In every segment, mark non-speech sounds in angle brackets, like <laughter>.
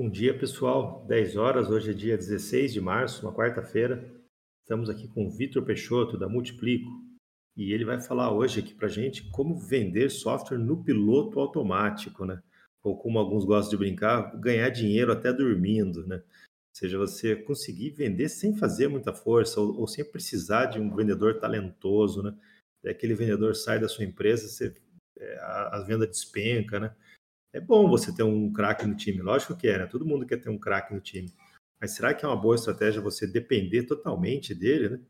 Bom dia, pessoal. 10 horas, hoje é dia 16 de março, uma quarta-feira. Estamos aqui com o Vitor Peixoto, da Multiplico, e ele vai falar hoje aqui para gente como vender software no piloto automático, né? Ou como alguns gostam de brincar, ganhar dinheiro até dormindo, né? Ou seja, você conseguir vender sem fazer muita força ou, ou sem precisar de um vendedor talentoso, né? É aquele vendedor sai da sua empresa, você, é, a, a venda despenca, né? É bom você ter um craque no time, lógico que é, né? Todo mundo quer ter um craque no time. Mas será que é uma boa estratégia você depender totalmente dele, né?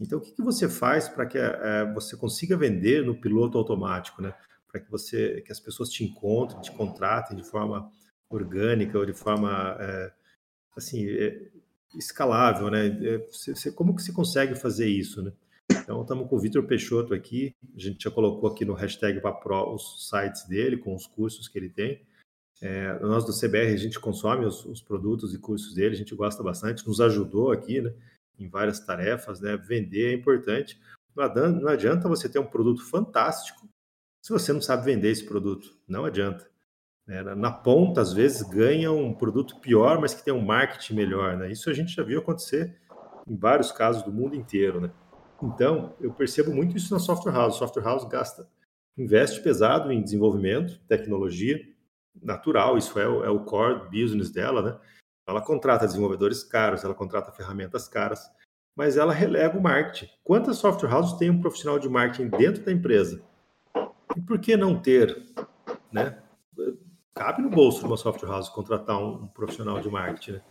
Então, o que, que você faz para que é, você consiga vender no piloto automático, né? Para que você, que as pessoas te encontrem, te contratem de forma orgânica ou de forma é, assim é, escalável, né? Você, como que você consegue fazer isso, né? Então, estamos com o Vitor Peixoto aqui. A gente já colocou aqui no hashtag Pro os sites dele, com os cursos que ele tem. É, nós do CBR, a gente consome os, os, produtos e cursos dele, a gente gosta bastante, nos ajudou aqui né, em várias tarefas. Né? Vender é importante. Não adianta, não adianta você ter um produto fantástico se você não sabe vender esse produto. Não adianta. É, na ponta, às vezes, ganha um produto pior, mas que tem um marketing melhor. Né? Isso a gente já viu acontecer em vários casos do mundo inteiro. Né? Então, eu percebo muito isso na software house. Software house gasta, investe pesado em desenvolvimento, tecnologia, natural, isso é é o core business dela, né? Ela contrata desenvolvedores caros, ela contrata ferramentas caras, mas ela relega o marketing. Quantas software houses tem um profissional de marketing dentro da empresa? E por que não ter, né? Cabe no bolso de uma software house contratar um profissional de marketing, né?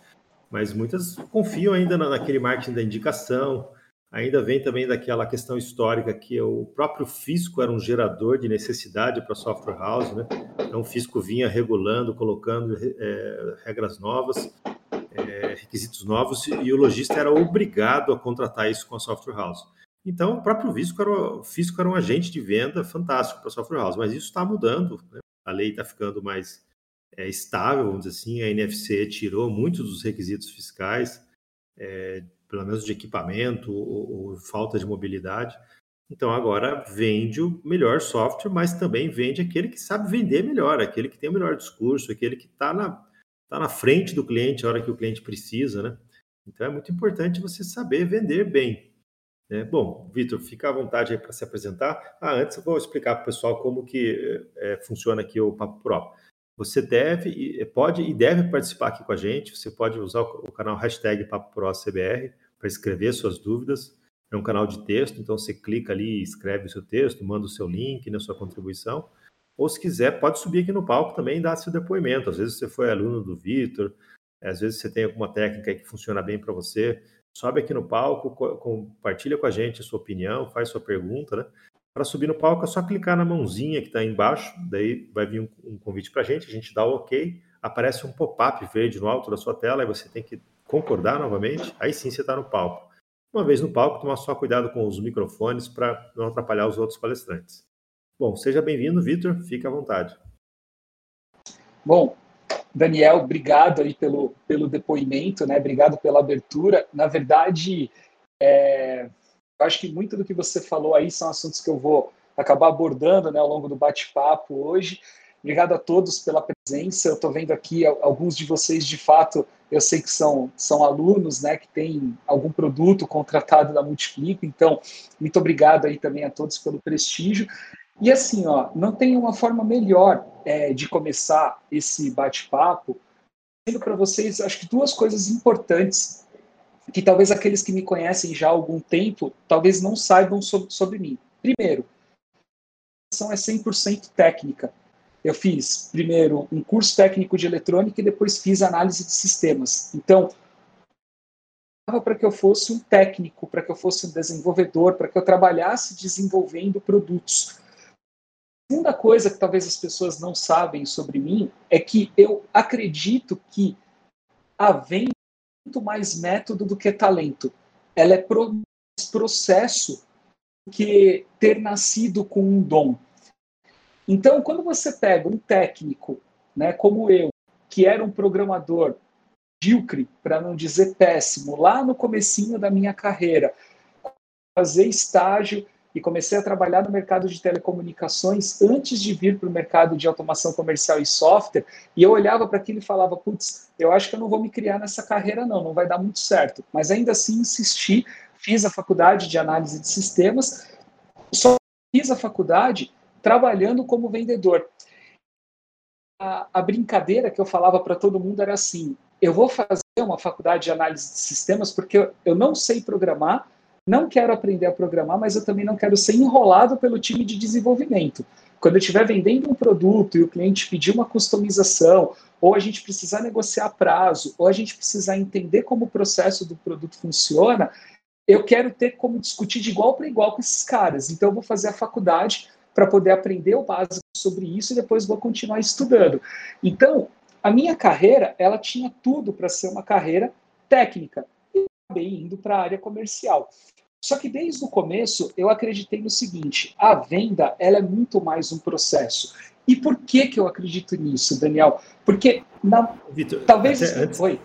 Mas muitas confiam ainda naquele marketing da indicação, ainda vem também daquela questão histórica que o próprio fisco era um gerador de necessidade para software house, né? Então o fisco vinha regulando, colocando é, regras novas, é, requisitos novos e o lojista era obrigado a contratar isso com a software house. Então o próprio fisco era, o fisco era um agente de venda fantástico para a software house, mas isso está mudando, né? a lei está ficando mais é, estável, vamos dizer assim, a NFC tirou muitos dos requisitos fiscais, é, pelo menos de equipamento ou, ou, falta de mobilidade. Então agora vende o melhor software, mas também vende aquele que sabe vender melhor, aquele que tem o melhor discurso, aquele que está na, tá na frente do cliente a hora que o cliente precisa, né? Então é muito importante você saber vender bem. Né? Bom, Vitor, fica à vontade aí para se apresentar. Ah, antes eu vou explicar para o pessoal como que é, funciona aqui o Papo Pro. Você deve, pode e deve participar aqui com a gente. Você pode usar o canal hashtag PapoProCBR para escrever suas dúvidas. É um canal de texto, então você clica ali, escreve o seu texto, manda o seu link, né, sua contribuição. Ou se quiser, pode subir aqui no palco também e dar seu depoimento. Às vezes você foi aluno do Vitor, às vezes você tem alguma técnica que funciona bem para você. Sobe aqui no palco, compartilha com a gente a sua opinião, faz sua pergunta, né? Para subir no palco é só clicar na mãozinha que está embaixo, daí vai vir um, um convite para a gente, a gente dá o ok, aparece um pop-up verde no alto da sua tela, e você tem que concordar novamente, aí sim você está no palco. Uma vez no palco, tomar só cuidado com os microfones para não atrapalhar os outros palestrantes. Bom, seja bem-vindo, Vitor, fique à vontade. Bom, Daniel, obrigado aí pelo, pelo depoimento, né? Obrigado pela abertura. Na verdade, é, acho que muito do que você falou aí são assuntos que eu vou acabar abordando né, ao longo do bate-papo hoje. Obrigado a todos pela presença. Eu estou vendo aqui alguns de vocês, de fato, eu sei que são, são alunos né, que têm algum produto contratado da Multiplico, então, muito obrigado aí também a todos pelo prestígio. E assim, ó, não tem uma forma melhor é, de começar esse bate-papo, sendo para vocês, acho que duas coisas importantes que talvez aqueles que me conhecem já há algum tempo talvez não saibam sobre, sobre mim. Primeiro, a é 100% técnica. Eu fiz primeiro um curso técnico de eletrônica e depois fiz análise de sistemas. Então, para que eu fosse um técnico, para que eu fosse um desenvolvedor, para que eu trabalhasse desenvolvendo produtos. A segunda coisa que talvez as pessoas não sabem sobre mim é que eu acredito que a venda mais método do que talento. Ela é pro, processo que ter nascido com um dom. Então, quando você pega um técnico, né, como eu, que era um programador medíocre, para não dizer péssimo, lá no comecinho da minha carreira, fazer estágio e comecei a trabalhar no mercado de telecomunicações antes de vir para o mercado de automação comercial e software, e eu olhava para aquilo e falava, putz, eu acho que eu não vou me criar nessa carreira não, não vai dar muito certo. Mas ainda assim insisti, fiz a faculdade de análise de sistemas, só fiz a faculdade trabalhando como vendedor. A, a brincadeira que eu falava para todo mundo era assim, eu vou fazer uma faculdade de análise de sistemas porque eu, eu não sei programar, não quero aprender a programar, mas eu também não quero ser enrolado pelo time de desenvolvimento. Quando eu estiver vendendo um produto e o cliente pedir uma customização, ou a gente precisar negociar prazo, ou a gente precisar entender como o processo do produto funciona, eu quero ter como discutir de igual para igual com esses caras. Então, eu vou fazer a faculdade para poder aprender o básico sobre isso e depois vou continuar estudando. Então, a minha carreira, ela tinha tudo para ser uma carreira técnica acabei indo para a área comercial. Só que desde o começo eu acreditei no seguinte: a venda ela é muito mais um processo. E por que que eu acredito nisso, Daniel? Porque na... Vitor, talvez antes, Oi.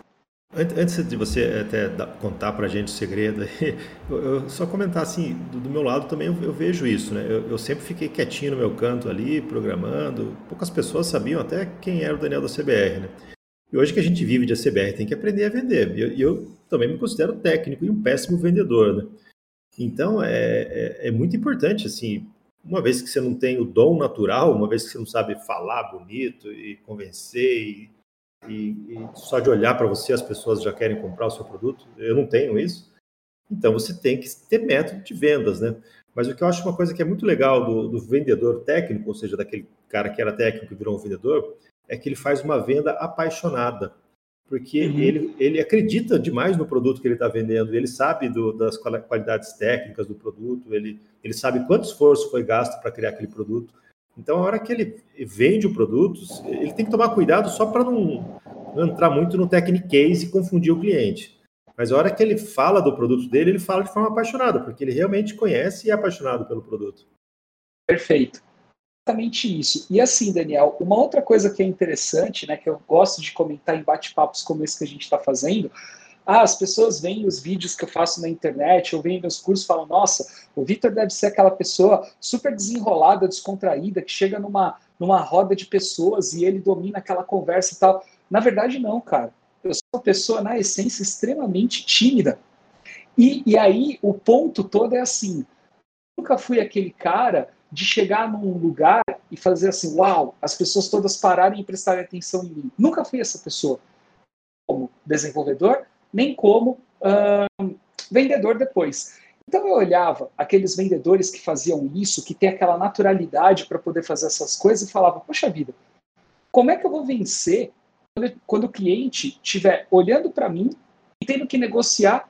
Antes de você até contar para a gente o segredo, <laughs> eu só comentar assim, do, meu lado também eu, eu vejo isso, né? Eu, eu, sempre fiquei quietinho no meu canto ali, programando. Poucas pessoas sabiam até quem era o Daniel da CBR, né? E hoje que a gente vive de CBR tem que aprender a vender. E eu, eu, também me considero técnico e um péssimo vendedor, né? Então, é, é, é, muito importante, assim, uma vez que você não tem o dom natural, uma vez que você não sabe falar bonito e convencer, e, e, e só de olhar para você as pessoas já querem comprar o seu produto, eu não tenho isso, então você tem que ter método de vendas, né? Mas o que eu acho uma coisa que é muito legal do, do vendedor técnico, ou seja, daquele cara que era técnico e virou um vendedor, é que ele faz uma venda apaixonada porque uhum. ele, ele acredita demais no produto que ele está vendendo, ele sabe do, das qualidades técnicas do produto, ele, ele sabe quanto esforço foi gasto para criar aquele produto. Então, a hora que ele vende o produto, ele tem que tomar cuidado só para não, não, entrar muito no technique case e confundir o cliente. Mas a hora que ele fala do produto dele, ele fala de forma apaixonada, porque ele realmente conhece e é apaixonado pelo produto. Perfeito exatamente isso. E assim, Daniel, uma outra coisa que é interessante, né, que eu gosto de comentar em bate-papos como esse que a gente está fazendo, ah, as pessoas veem os vídeos que eu faço na internet, ou veem meus cursos e falam, nossa, o Vitor deve ser aquela pessoa super desenrolada, descontraída, que chega numa, numa roda de pessoas e ele domina aquela conversa e tal. Na verdade, não, cara. Eu sou uma pessoa, na essência, extremamente tímida. E, e aí, o ponto todo é assim, nunca fui aquele cara de chegar num lugar e fazer assim, uau, as pessoas todas pararem e prestarem atenção em mim. Nunca fui essa pessoa como desenvolvedor, nem como vendedor depois. Então eu olhava aqueles vendedores que faziam isso, que tem aquela naturalidade para poder fazer essas coisas e falava, poxa vida, como é que eu vou vencer quando, quando o cliente estiver olhando para mim e tendo que negociar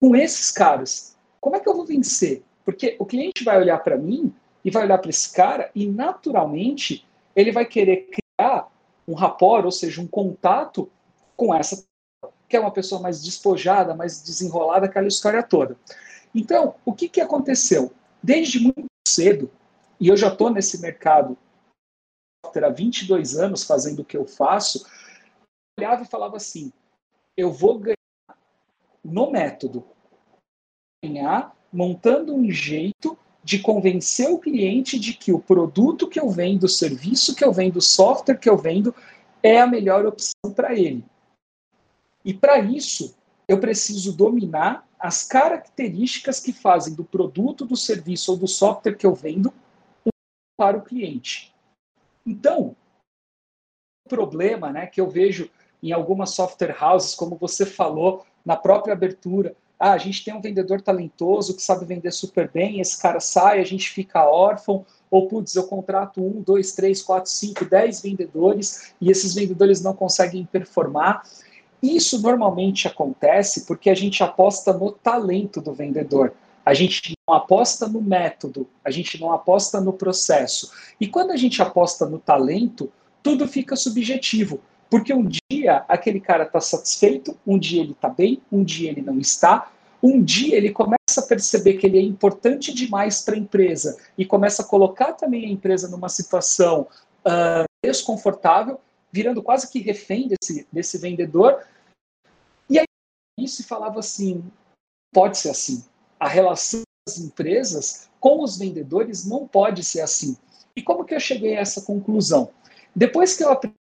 com esses caras? Como é que eu vou vencer? Porque o cliente vai olhar para mim e vai olhar para esse cara e, naturalmente, ele vai querer criar um rapport, ou seja, um contato com essa que é uma pessoa mais despojada, mais desenrolada, aquela história toda. Então, o que, que aconteceu? Desde muito cedo, e eu já estou nesse mercado há 22 anos fazendo o que eu faço, eu olhava e falava assim: eu vou ganhar no método, ganhar montando um jeito de convencer o cliente de que o produto que eu vendo, o serviço que eu vendo, o software que eu vendo é a melhor opção para ele. E para isso, eu preciso dominar as características que fazem do produto, do serviço ou do software que eu vendo para o cliente. Então, o problema né, que eu vejo em algumas software houses, como você falou na própria abertura, ah, a gente tem um vendedor talentoso que sabe vender super bem, esse cara sai, a gente fica órfão, ou putz, eu contrato um, dois, três, quatro, cinco, dez vendedores e esses vendedores não conseguem performar. Isso normalmente acontece porque a gente aposta no talento do vendedor. A gente não aposta no método, a gente não aposta no processo. E quando a gente aposta no talento, tudo fica subjetivo. Porque um dia aquele cara está satisfeito, um dia ele está bem, um dia ele não está, um dia ele começa a perceber que ele é importante demais para a empresa e começa a colocar também a empresa numa situação uh, desconfortável, virando quase que refém desse, desse vendedor. E aí isso falava assim: pode ser assim. A relação empresas com os vendedores não pode ser assim. E como que eu cheguei a essa conclusão? Depois que eu aprendi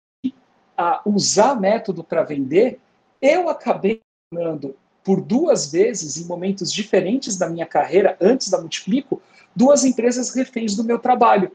a usar método para vender, eu acabei tornando por duas vezes, em momentos diferentes da minha carreira, antes da Multiplico, duas empresas reféns do meu trabalho.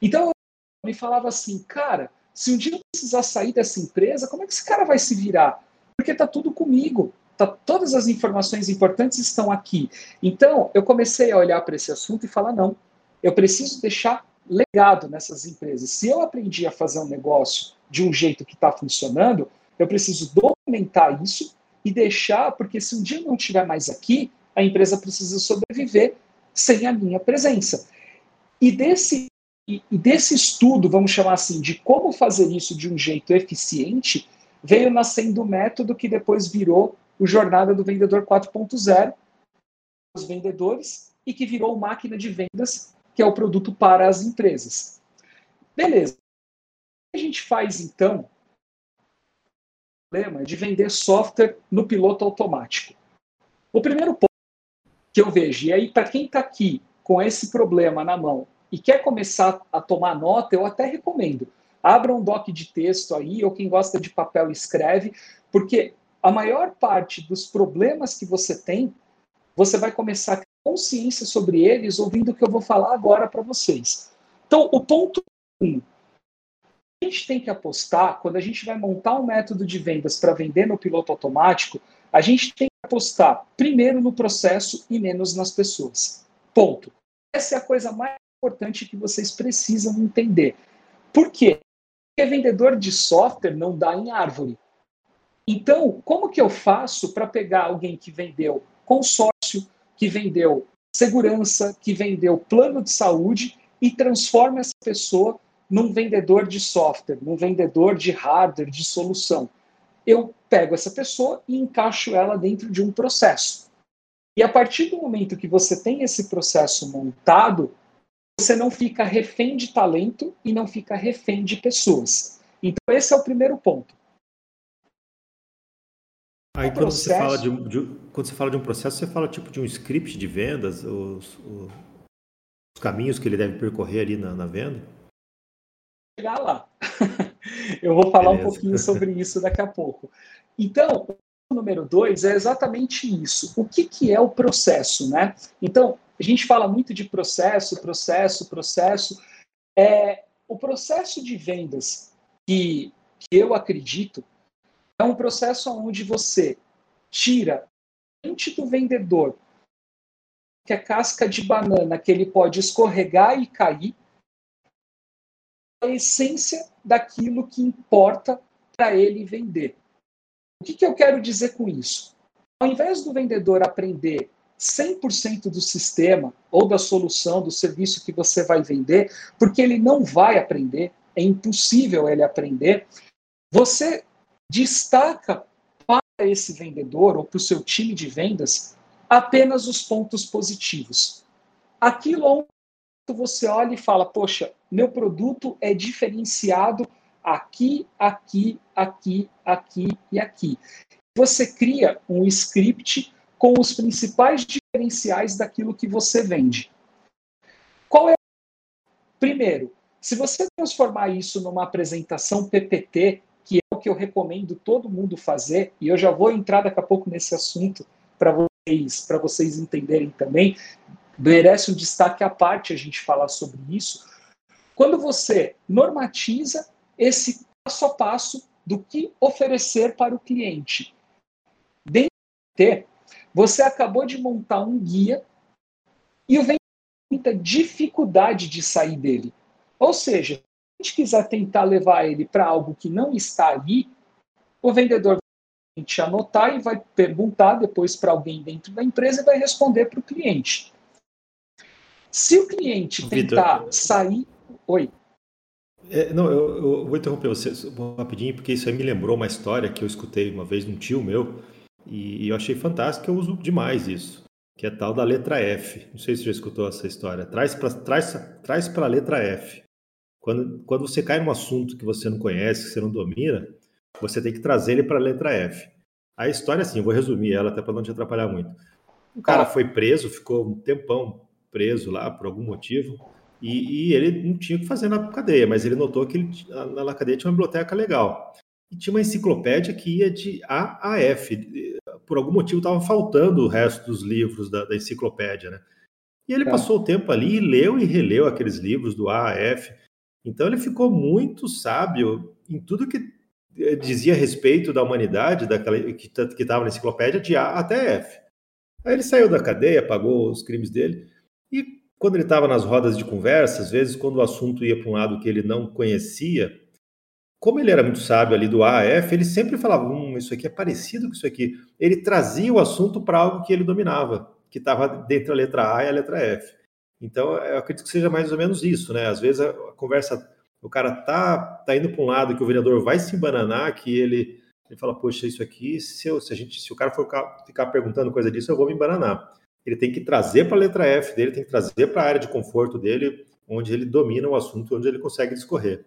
Então, eu me falava assim, cara, se um dia eu precisar sair dessa empresa, como é que esse cara vai se virar? Porque está tudo comigo. Tá, todas as informações importantes estão aqui. Então, eu comecei a olhar para esse assunto e falar: não, eu preciso deixar legado nessas empresas. Se eu aprendi a fazer um negócio de um jeito que está funcionando, eu preciso documentar isso e deixar, porque se um dia não estiver mais aqui, a empresa precisa sobreviver sem a minha presença. E desse, e desse estudo, vamos chamar assim, de como fazer isso de um jeito eficiente, veio nascendo o método que depois virou o Jornada do Vendedor 4.0, os vendedores, e que virou máquina de vendas, que é o produto para as empresas. Beleza. O a gente faz então problema de vender software no piloto automático. O primeiro ponto que eu vejo, e aí para quem está aqui com esse problema na mão e quer começar a tomar nota, eu até recomendo. Abra um doc de texto aí, ou quem gosta de papel escreve, porque a maior parte dos problemas que você tem, você vai começar a ter consciência sobre eles ouvindo o que eu vou falar agora para vocês. Então, o ponto 1, um, a gente tem que apostar, quando a gente vai montar um método de vendas para vender no piloto automático, a gente tem que apostar primeiro no processo e menos nas pessoas. Ponto. Essa é a coisa mais importante que vocês precisam entender. Por quê? Porque vendedor de software não dá em árvore. Então, como que eu faço para pegar alguém que vendeu consórcio, que vendeu segurança, que vendeu plano de saúde e transforma essa pessoa num vendedor de software, num vendedor de hardware, de solução. Eu pego essa pessoa e encaixo ela dentro de um processo. E a partir do momento que você tem esse processo montado, você não fica refém de talento e não fica refém de pessoas. Então, esse é o primeiro ponto. Aí, quando você, fala de, de, quando você fala de um processo, você fala tipo de um script de vendas, os, os, os caminhos que ele deve percorrer ali na, na venda? Chegar lá. <laughs> Eu vou falar Beleza. um pouquinho sobre isso daqui a pouco. Então, o número dois é exatamente isso. O que, que é o processo, né? Então, a gente fala muito de processo, processo, processo. É, o processo de vendas que, que eu acredito é um processo onde você tira mente do vendedor que é casca de banana que ele pode escorregar e cair a essência daquilo que importa para ele vender. O que, que eu quero dizer com isso? Ao invés do vendedor aprender 100% do sistema ou da solução, do serviço que você vai vender, porque ele não vai aprender, é impossível ele aprender, você destaca para esse vendedor ou para o seu time de vendas apenas os pontos positivos. Aquilo onde você olha e fala, poxa, meu produto é diferenciado aqui, aqui, aqui, aqui e aqui. Você cria um script com os principais diferenciais daquilo que você vende. Qual é? Primeiro, se você transformar isso numa apresentação PPT, que é o que eu recomendo todo mundo fazer, e eu já vou entrar daqui a pouco nesse assunto para vocês, para vocês entenderem também, merece um destaque à parte a gente falar sobre isso. Quando você normatiza esse passo a passo do que oferecer para o cliente. Dentro do você acabou de montar um guia e o vendedor tem muita dificuldade de sair dele. Ou seja, se a gente quiser tentar levar ele para algo que não está ali, o vendedor vai te anotar e vai perguntar depois para alguém dentro da empresa e vai responder para o cliente. Se o cliente tentar Victor, sair. Oi. É, não, eu, eu, vou interromper você rapidinho, porque isso aí me lembrou uma história que eu escutei uma vez de um tio meu, e, eu achei fantástico, eu uso demais isso, que é tal da letra F. Não sei se você já escutou essa história. Traz para traz, traz a letra F. Quando, quando você cai num assunto que você não conhece, que você não domina, você tem que trazer ele para a letra F. A história, assim, eu vou resumir ela até para não te atrapalhar muito. O cara foi preso, ficou um tempão preso lá por algum motivo, e, e ele não tinha o que fazer na cadeia, mas ele notou que ele, na, na cadeia tinha uma biblioteca legal. E tinha uma enciclopédia que ia de A a F. Por algum motivo estava faltando o resto dos livros da, da enciclopédia, né? E ele é. passou o tempo ali e leu e releu aqueles livros do A a F. Então ele ficou muito sábio em tudo que eh, dizia a respeito da humanidade, daquela que estava na enciclopédia, de A até F. Aí ele saiu da cadeia, pagou os crimes dele, e quando ele estava nas rodas de conversa, às vezes, quando o assunto ia para um lado que ele não conhecia, como ele era muito sábio ali do A a F, ele sempre falava: hum, isso aqui é parecido com isso aqui. Ele trazia o assunto para algo que ele dominava, que estava dentro da letra A e a letra F. Então, eu acredito que seja mais ou menos isso, né? Às vezes a conversa, o cara tá, tá indo para um lado que o vereador vai se embananar, que ele, ele fala, poxa, isso aqui, se, eu, se, a gente, se o cara for ficar, ficar perguntando coisa disso, eu vou me embananar. Ele tem que trazer para a letra F dele, tem que trazer para a área de conforto dele, onde ele domina o assunto, onde ele consegue discorrer.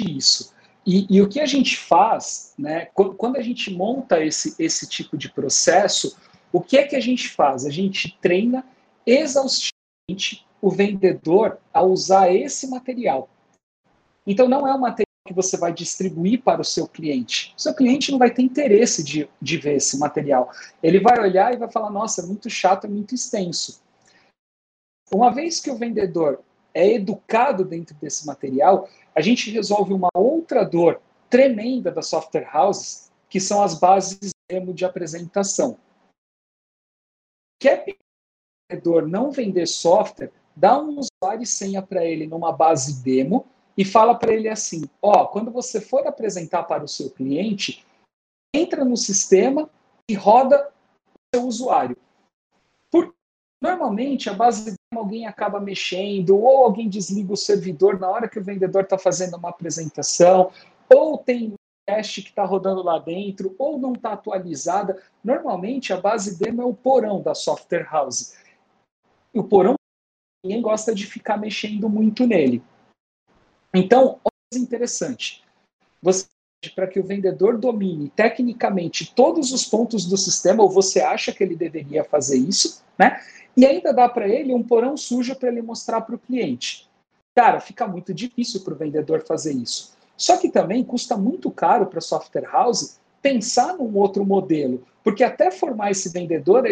Isso. E, e, o que a gente faz, né, quando a gente monta esse, esse tipo de processo, o que é que a gente faz? A gente treina exaustivamente o vendedor a usar esse material. Então, não é um material que você vai distribuir para o seu cliente. O seu cliente não vai ter interesse de, de ver esse material. Ele vai olhar e vai falar: nossa, é muito chato, é muito extenso. Uma vez que o vendedor é educado dentro desse material, a gente resolve uma outra dor tremenda das software houses, que são as bases demo de apresentação quer vendedor não vender software, dá um usuário e senha para ele numa base demo e fala para ele assim: ó, quando você for apresentar para o seu cliente, entra no sistema e roda o seu usuário. Porque normalmente a base demo alguém acaba mexendo, ou alguém desliga o servidor na hora que o vendedor está fazendo uma apresentação, ou tem teste que está rodando lá dentro ou não está atualizada. Normalmente, a base demo é o porão da software house. O porão, ninguém gosta de ficar mexendo muito nele. Então, olha interessante. Você para que o vendedor domine tecnicamente todos os pontos do sistema, ou você acha que ele deveria fazer isso, né? E ainda dá para ele um porão sujo para ele mostrar para o cliente. Cara, fica muito difícil para o vendedor fazer isso. Só que também custa muito caro para a software house pensar num outro modelo, porque até formar esse vendedor,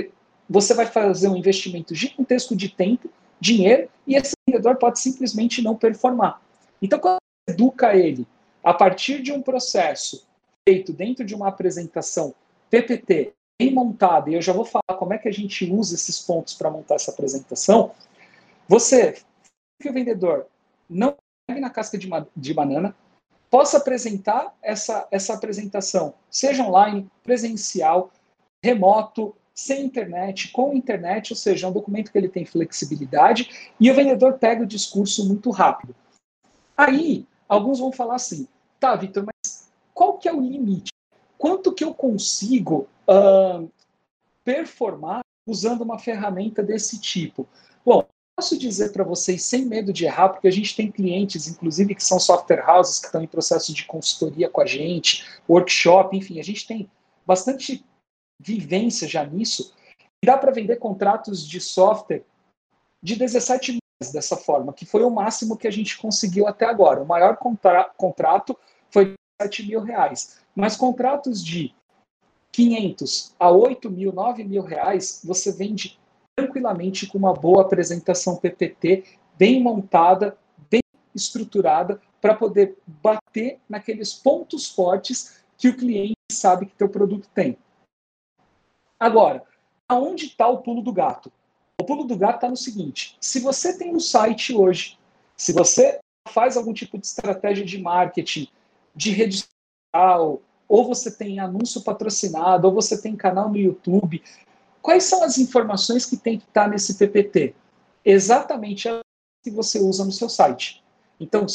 você vai fazer um investimento gigantesco de tempo, dinheiro, e esse vendedor pode simplesmente não performar. Então, quando você educa ele a partir de um processo feito dentro de uma apresentação PPT bem montada, e eu já vou falar como é que a gente usa esses pontos para montar essa apresentação, você que o vendedor não pegue na casca de, de banana, possa apresentar essa, essa apresentação, seja online, presencial, remoto, sem internet, com internet, ou seja, é um documento que ele tem flexibilidade e o vendedor pega o discurso muito rápido. Aí, alguns vão falar assim, tá, Vitor, mas qual que é o limite? Quanto que eu consigo uh, performar usando uma ferramenta desse tipo? Bom, posso dizer para vocês, sem medo de errar, porque a gente tem clientes, inclusive, que são software houses, que estão em processo de consultoria com a gente, workshop, enfim, a gente tem bastante vivência já nisso. E dá para vender contratos de software de 17 meses dessa forma, que foi o máximo que a gente conseguiu até agora. O maior contra contrato foi 7 mil reais. Mas contratos de 500 a 8 mil, 9 mil reais, você vende tranquilamente com uma boa apresentação PPT, bem montada, bem estruturada, para poder bater naqueles pontos fortes que o cliente sabe que teu produto tem. Agora, aonde está o pulo do gato? O pulo do gato está no seguinte: se você tem um site hoje, se você faz algum tipo de estratégia de marketing, de rede social, ou você tem anúncio patrocinado, ou você tem canal no YouTube, Quais são as informações que tem que estar nesse PPT? Exatamente as que você usa no seu site. Então,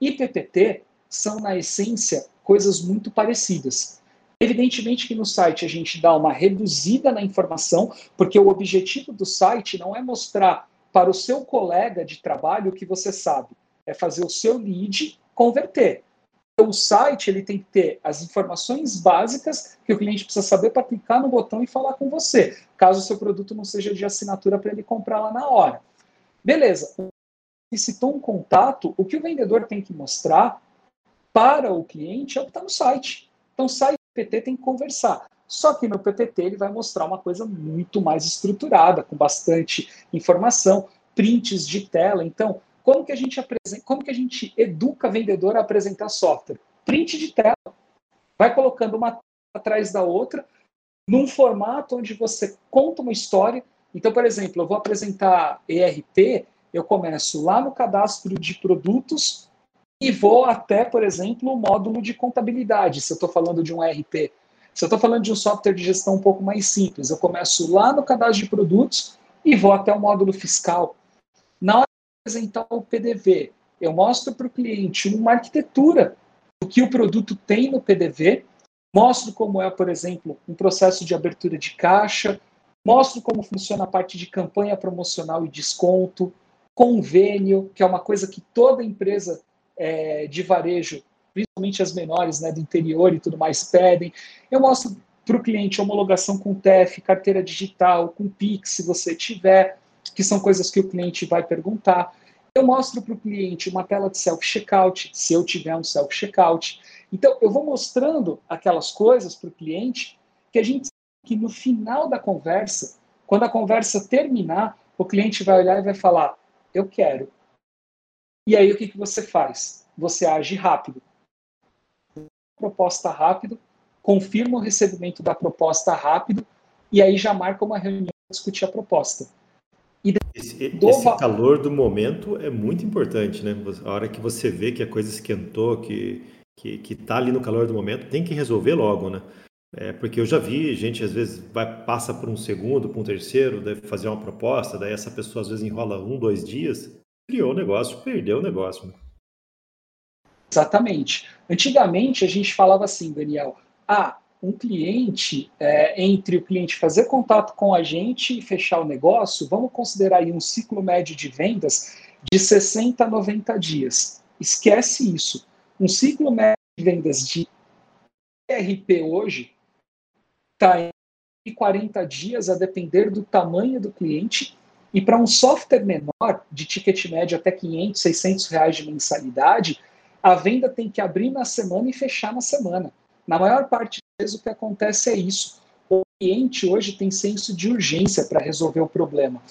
e PPT são, na essência, coisas muito parecidas. Evidentemente que no site a gente dá uma reduzida na informação, porque o objetivo do site não é mostrar para o seu colega de trabalho o que você sabe, é fazer o seu lead converter. Então, o site ele tem que ter as informações básicas que o cliente precisa saber para clicar no botão e falar com você, caso o seu produto não seja de assinatura para ele comprar lá na hora. Beleza. E citou um contato, o que o vendedor tem que mostrar para o cliente é o que está no site. Então, site PT tem que conversar. Só que no PPT ele vai mostrar uma coisa muito mais estruturada, com bastante informação, prints de tela. Então, como que a gente apresenta, como que a gente educa vendedor a apresentar software? Print de tela. Vai colocando uma atrás da outra, num formato onde você conta uma história. Então, por exemplo, eu vou apresentar ERP, eu começo lá no cadastro de produtos e vou até, por exemplo, o módulo de contabilidade, se eu estou falando de um ERP. Se eu estou falando de um software de gestão um pouco mais simples, eu começo lá no cadastro de produtos e vou até o módulo fiscal. Na hora apresentar o PDV, eu mostro para o cliente uma arquitetura do que o produto tem no PDV, mostro como é, por exemplo, um processo de abertura de caixa, mostro como funciona a parte de campanha promocional e desconto, convênio, que é uma coisa que toda empresa é, de varejo, principalmente as menores né, do interior e tudo mais, pedem. Eu mostro para o cliente homologação com TEF, carteira digital, com PIX, se você tiver que são coisas que o cliente vai perguntar. Eu mostro para o cliente uma tela de self-checkout, se eu tiver um self-checkout. Então, eu vou mostrando aquelas coisas para o cliente que a gente que no final da conversa, quando a conversa terminar, o cliente vai olhar e vai falar: Eu quero. E aí, o que, que você faz? Você age rápido. Proposta rápido, confirma o recebimento da proposta rápido, e aí já marca uma reunião para discutir a proposta. Esse, esse, calor do momento é muito importante, né? A hora que você vê que a coisa esquentou, que, que, que tá ali no calor do momento, tem que resolver logo, né? É, porque eu já vi gente, às vezes, vai, passa por um segundo, por um terceiro, deve fazer uma proposta, daí essa pessoa às vezes enrola um, dois dias, criou o negócio, perdeu o negócio. Né? Exatamente. Antigamente a gente falava assim, Daniel, ah, um cliente, é, entre o cliente fazer contato com a gente e fechar o negócio, vamos considerar aí um ciclo médio de vendas de 60 a 90 dias. Esquece isso. Um ciclo médio de vendas de ERP hoje está em 40 dias, a depender do tamanho do cliente. E para um software menor, de ticket médio até 500, 600 reais de mensalidade, a venda tem que abrir na semana e fechar na semana. Na maior parte vezes o que acontece é isso. O cliente hoje tem senso de urgência para resolver o problema.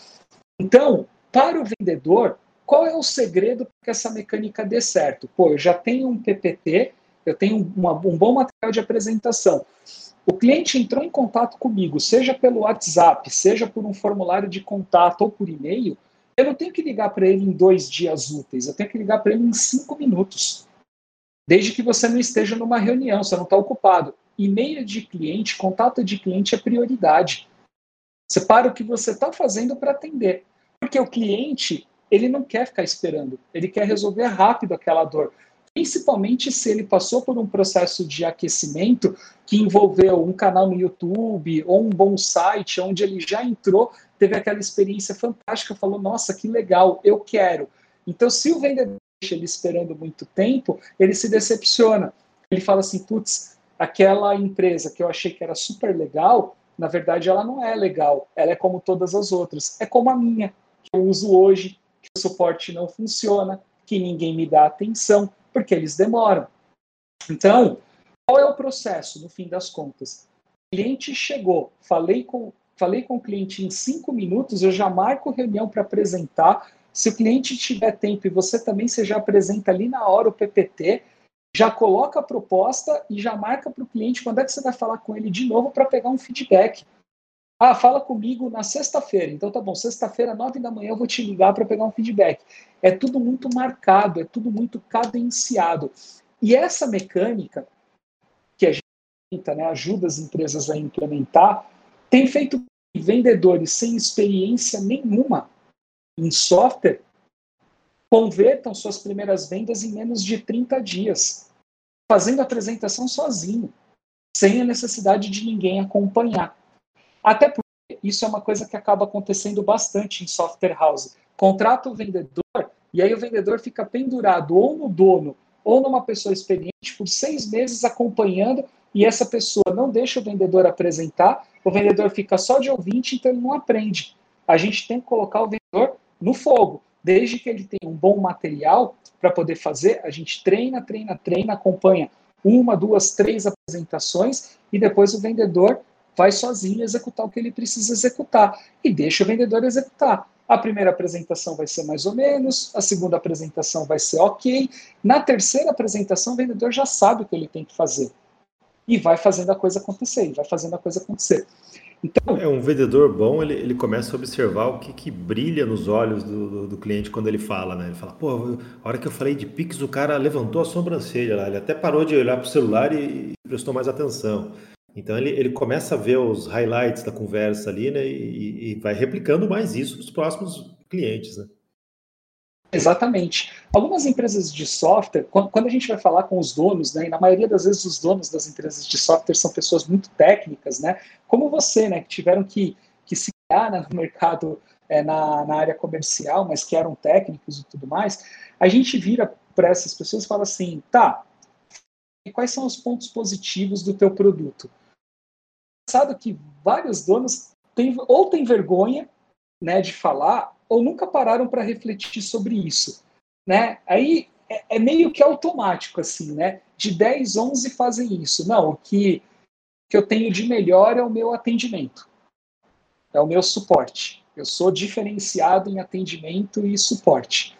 Então, para o vendedor, qual é o segredo para que essa mecânica dê certo? Pô, eu já tenho um PPT, eu tenho uma, um bom material de apresentação. O cliente entrou em contato comigo, seja pelo WhatsApp, seja por um formulário de contato ou por e-mail, eu não tenho que ligar para ele em dois dias úteis, eu tenho que ligar para ele em cinco minutos. Desde que você não esteja numa reunião, você não está ocupado e-mail de cliente, contato de cliente é prioridade. Separa o que você está fazendo para atender. Porque o cliente, ele não quer ficar esperando, ele quer resolver rápido aquela dor. Principalmente se ele passou por um processo de aquecimento que envolveu um canal no YouTube ou um bom site, onde ele já entrou, teve aquela experiência fantástica, falou: Nossa, que legal, eu quero. Então, se o vendedor deixa ele esperando muito tempo, ele se decepciona. Ele fala assim: Putz, aquela empresa que eu achei que era super legal, na verdade ela não é legal. Ela é como todas as outras. É como a minha, que eu uso hoje, que o suporte não funciona, que ninguém me dá atenção, porque eles demoram. Então, qual é o processo, no fim das contas? O cliente chegou, falei com, falei com o cliente em cinco minutos, eu já marco reunião para apresentar. Se o cliente tiver tempo e você também, você já apresenta ali na hora o PPT, já coloca a proposta e já marca para o cliente quando é que você vai falar com ele de novo para pegar um feedback. Ah, fala comigo na sexta-feira. Então tá bom, sexta-feira, nove da manhã, eu vou te ligar para pegar um feedback. É tudo muito marcado, é tudo muito cadenciado. E essa mecânica que a gente né, ajuda as empresas a implementar tem feito vendedores sem experiência nenhuma em software convertam suas primeiras vendas em menos de 30 dias, fazendo a apresentação sozinho, sem a necessidade de ninguém acompanhar. Até porque isso é uma coisa que acaba acontecendo bastante em software house. Contrata o vendedor e aí o vendedor fica pendurado ou no dono ou numa pessoa experiente por seis meses acompanhando e essa pessoa não deixa o vendedor apresentar, o vendedor fica só de ouvinte, então ele não aprende. A gente tem que colocar o vendedor no fogo. Desde que ele tenha um bom material para poder fazer, a gente treina, treina, treina, acompanha uma, duas, três apresentações e depois o vendedor vai sozinho executar o que ele precisa executar e deixa o vendedor executar. A primeira apresentação vai ser mais ou menos, a segunda apresentação vai ser ok. Na terceira apresentação, o vendedor já sabe o que ele tem que fazer. E vai fazendo a coisa acontecer, e vai fazendo a coisa acontecer. Então, é um vendedor bom, ele, ele começa a observar o que, que brilha nos olhos do, do, do, cliente quando ele fala, né? Ele fala, pô, a hora que eu falei de Pix, o cara levantou a sobrancelha lá, ele até parou de olhar para o celular e, e, prestou mais atenção. Então ele, ele começa a ver os highlights da conversa ali, né? E, e vai replicando mais isso nos próximos clientes, né? Exatamente. Algumas empresas de software, quando a gente vai falar com os donos, né, e na maioria das vezes os donos das empresas de software são pessoas muito técnicas, né, como você, né, que tiveram que, que se criar no mercado, é, na, na área comercial, mas que eram técnicos e tudo mais, a gente vira para essas pessoas e fala assim, tá, e quais são os pontos positivos do teu produto? Sabe que vários donos têm, ou têm vergonha né, de falar, ou nunca pararam para refletir sobre isso, né? Aí é, é, meio que automático assim, né? De 10, 11 fazem isso. Não, o que que eu tenho de melhor é o meu atendimento. É o meu suporte. Eu sou diferenciado em atendimento e suporte.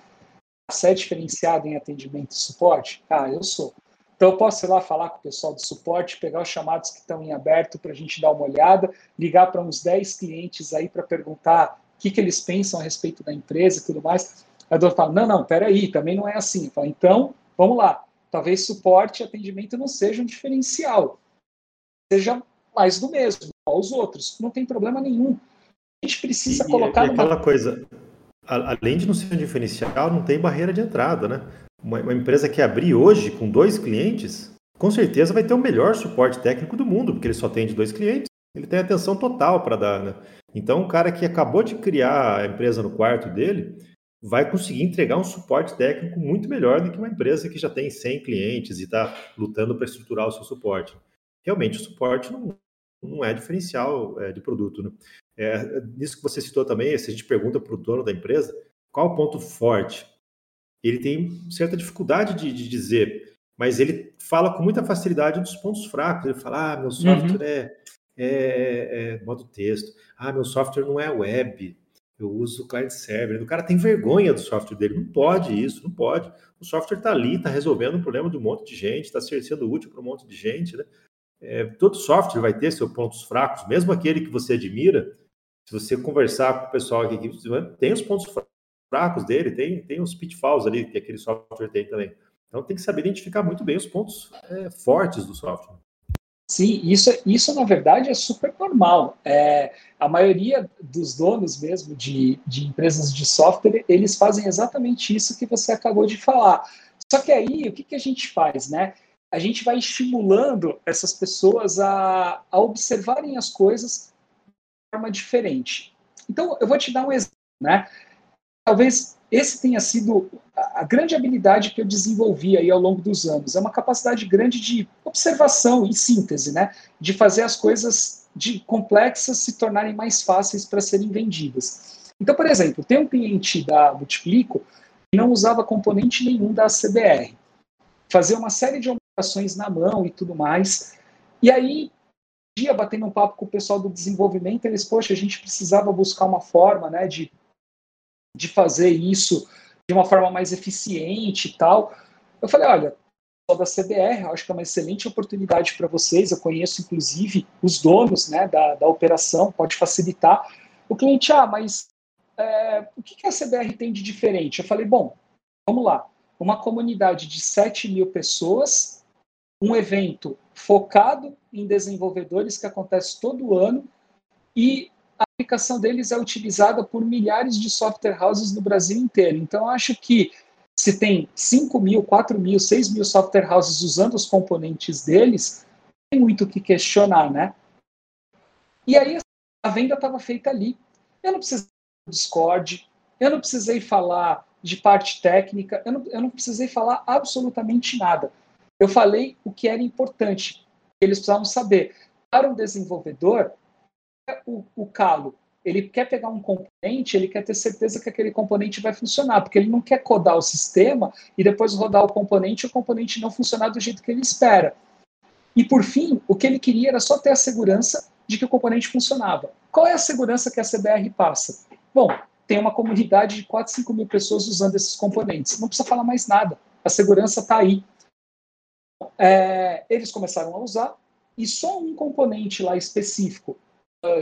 Você é diferenciado em atendimento e suporte? Ah, eu sou. Então eu posso ir lá falar com o pessoal do suporte, pegar os chamados que estão em aberto para a gente dar uma olhada, ligar para uns 10 clientes aí para perguntar que, que eles pensam a respeito da empresa e tudo mais. A Dor fala, não, não, peraí, também não é assim. Fala, então, vamos lá, talvez suporte e atendimento não seja um diferencial, seja mais do mesmo, aos outros, não tem problema nenhum. A gente precisa e, colocar... E aquela coisa, além de não ser um diferencial, não tem barreira de entrada, né? Uma, uma empresa que abrir hoje com dois clientes, com certeza vai ter o melhor suporte técnico do mundo, porque ele só tem de dois clientes, ele tem atenção total para dar, né? Então, o cara que acabou de criar a empresa no quarto dele vai conseguir entregar um suporte técnico muito melhor do que uma empresa que já tem 100 clientes e está lutando para estruturar o seu suporte. Realmente, o suporte não, não é diferencial é, de produto. Né? É, nisso que você citou também, se a gente pergunta para o dono da empresa qual o ponto forte, ele tem certa dificuldade de, de, dizer, mas ele fala com muita facilidade dos pontos fracos. Ele fala: ah, meu software uhum. é é, é, é, modo texto. Ah, meu software não é web, eu uso client server. O cara tem vergonha do software dele, não pode isso, não pode. O software está ali, está resolvendo um problema de um monte de gente, está sendo útil para um monte de gente. Né? É, todo software vai ter seus pontos fracos, mesmo aquele que você admira. Se você conversar com o pessoal aqui, tem os pontos fracos dele, tem, tem os pitfalls ali que aquele software tem também. Então tem que saber identificar muito bem os pontos é, fortes do software. Sim, isso, isso na verdade é super normal. É, a maioria dos donos mesmo de, de empresas de software, eles fazem exatamente isso que você acabou de falar. Só que aí, o que, que a gente faz, né? A gente vai estimulando essas pessoas a, a observarem as coisas de forma diferente. Então, eu vou te dar um exemplo, né? Talvez esse tenha sido a grande habilidade que eu desenvolvi aí ao longo dos anos. É uma capacidade grande de observação e síntese, né? De fazer as coisas de complexas se tornarem mais fáceis para serem vendidas. Então, por exemplo, tem um cliente da Multiplico que não usava componente nenhum da CBR. Fazia uma série de operações na mão e tudo mais. E aí, um dia, batendo um papo com o pessoal do desenvolvimento, eles, poxa, a gente precisava buscar uma forma, né, de de fazer isso de uma forma mais eficiente e tal. Eu falei, olha, da CBR, acho que é uma excelente oportunidade para vocês. Eu conheço, inclusive, os donos né, da, da operação, pode facilitar. O cliente, ah, mas é, o que, que a CBR tem de diferente? Eu falei, bom, vamos lá. Uma comunidade de 7 mil pessoas, um evento focado em desenvolvedores que acontece todo ano e a aplicação deles é utilizada por milhares de software houses no Brasil inteiro. Então, acho que se tem 5 mil, 4 mil, 6 mil software houses usando os componentes deles, tem muito o que questionar, né? E aí a venda estava feita ali. Eu não precisei do Discord, eu não precisei falar de parte técnica, eu não, eu não precisei falar absolutamente nada. Eu falei o que era importante, eles precisavam saber. Para um desenvolvedor, o, o calo, ele quer pegar um componente, ele quer ter certeza que aquele componente vai funcionar, porque ele não quer codar o sistema e depois rodar o componente e o componente não funcionar do jeito que ele espera. E por fim, o que ele queria era só ter a segurança de que o componente funcionava. Qual é a segurança que a CBR passa? Bom, tem uma comunidade de 4, 5 mil pessoas usando esses componentes. Não precisa falar mais nada. A segurança está aí. É, eles começaram a usar e só um componente lá específico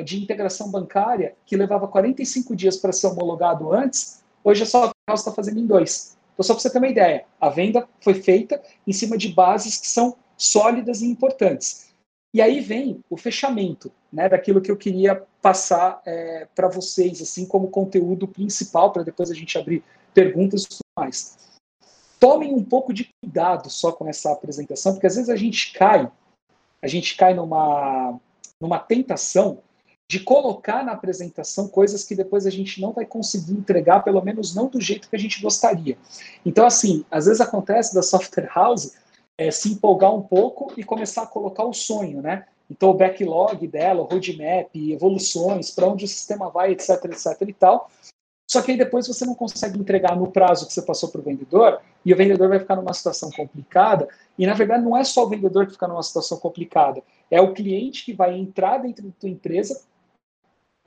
de integração bancária que levava 45 dias para ser homologado antes, hoje a Softhouse está fazendo em dois. Então, só para você ter uma ideia, a venda foi feita em cima de bases que são sólidas e importantes. E aí vem o fechamento né, daquilo que eu queria passar é, para vocês, assim como conteúdo principal, para depois a gente abrir perguntas e tudo mais. Tomem um pouco de cuidado só com essa apresentação, porque às vezes a gente cai, a gente cai numa, numa tentação de colocar na apresentação coisas que depois a gente não vai conseguir entregar, pelo menos não do jeito que a gente gostaria. Então, assim, às vezes acontece da software house é, se empolgar um pouco e começar a colocar o sonho, né? Então, o backlog dela, o roadmap, evoluções, para onde o sistema vai, etc, etc e tal. Só que aí depois você não consegue entregar no prazo que você passou para o vendedor, e o vendedor vai ficar numa situação complicada. E, na verdade, não é só o vendedor que fica numa situação complicada, é o cliente que vai entrar dentro da tua empresa,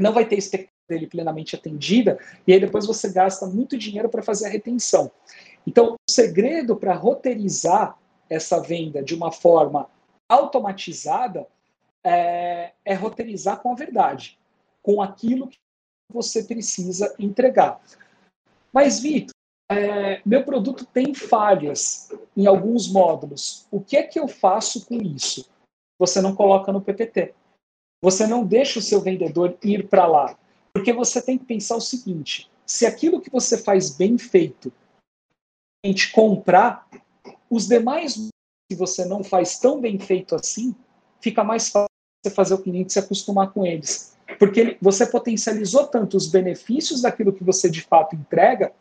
não vai ter expectativa dele plenamente atendida, e aí depois você gasta muito dinheiro para fazer a retenção. Então, o segredo para roteirizar essa venda de uma forma automatizada é, é roteirizar com a verdade, com aquilo que você precisa entregar. Mas, Vitor, é, meu produto tem falhas em alguns módulos. O que é que eu faço com isso? Você não coloca no PPT. Você não deixa o seu vendedor ir para lá. Porque você tem que pensar o seguinte: se aquilo que você faz bem feito, a gente comprar, os demais que você não faz tão bem feito assim, fica mais fácil você fazer o cliente se acostumar com eles. Porque você potencializou tanto os benefícios daquilo que você de fato entrega,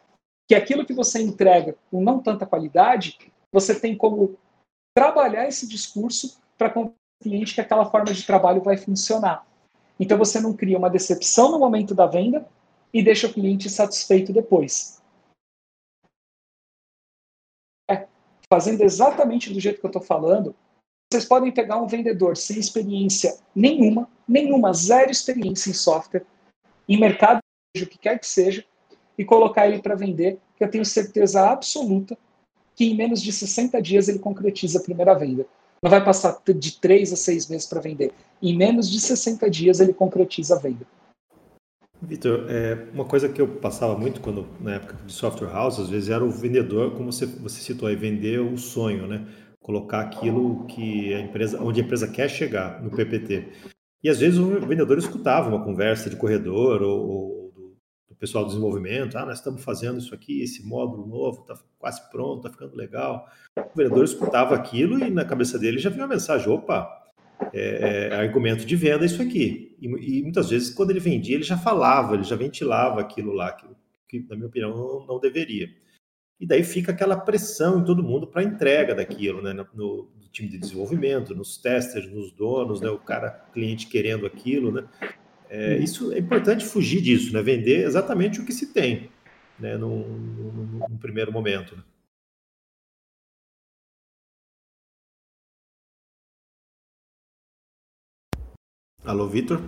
que aquilo que você entrega com não tanta qualidade, você tem como trabalhar esse discurso para cliente que aquela forma de trabalho vai funcionar. Então você não cria uma decepção no momento da venda e deixa o cliente satisfeito depois. fazendo exatamente do jeito que eu estou falando, vocês podem pegar um vendedor sem experiência nenhuma, nenhuma, zero experiência em software, em mercado, o que quer que seja, e colocar ele para vender, que eu tenho certeza absoluta que em menos de 60 dias ele concretiza a primeira venda. Não vai passar de 3 a 6 meses para vender. Em menos de 60 dias ele concretiza a venda. Vitor, é, uma coisa que eu passava muito quando na época de software house, às vezes era o vendedor, como você, você citou aí, vender o sonho, né? Colocar aquilo que a empresa, onde a empresa quer chegar no PPT. E às vezes o vendedor escutava uma conversa de corredor ou, ou pessoal do desenvolvimento, ah, nós estamos fazendo isso aqui, esse módulo novo está quase pronto, está ficando legal. O vendedor escutava aquilo e na cabeça dele já vinha uma mensagem, opa, é, é, argumento de venda isso aqui. E, e, muitas vezes, quando ele vendia, ele já falava, ele já ventilava aquilo lá, que, que na minha opinião, não, não, deveria. E daí fica aquela pressão em todo mundo para a entrega daquilo, né? No, no, time de desenvolvimento, nos testers, nos donos, né? O cara, cliente querendo aquilo, né? É, isso é importante fugir disso, né? Vender exatamente o que se tem, né? Num, num, num primeiro momento. Né? Alô, Vitor?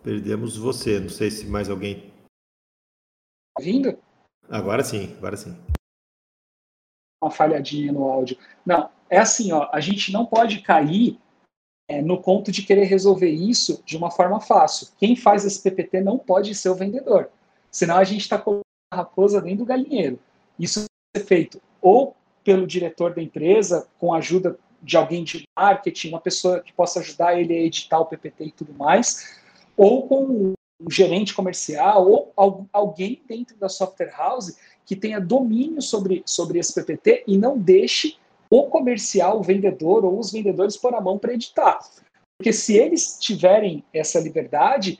Perdemos você. Não sei se mais alguém. Vindo? Agora sim, agora sim. Uma falhadinha no áudio. Não, é assim, ó. A gente não pode cair é, no ponto de querer resolver isso de uma forma fácil. Quem faz esse PPT não pode ser o vendedor. Senão a gente está colocando a raposa dentro do galinheiro. Isso é feito ou pelo diretor da empresa, com a ajuda de alguém de marketing, uma pessoa que possa ajudar ele a editar o PPT e tudo mais, ou com um gerente comercial, ou alguém dentro da software house que tenha domínio sobre, sobre esse PPT e não deixe o comercial, o vendedor ou os vendedores pôr a mão para editar. Porque se eles tiverem essa liberdade,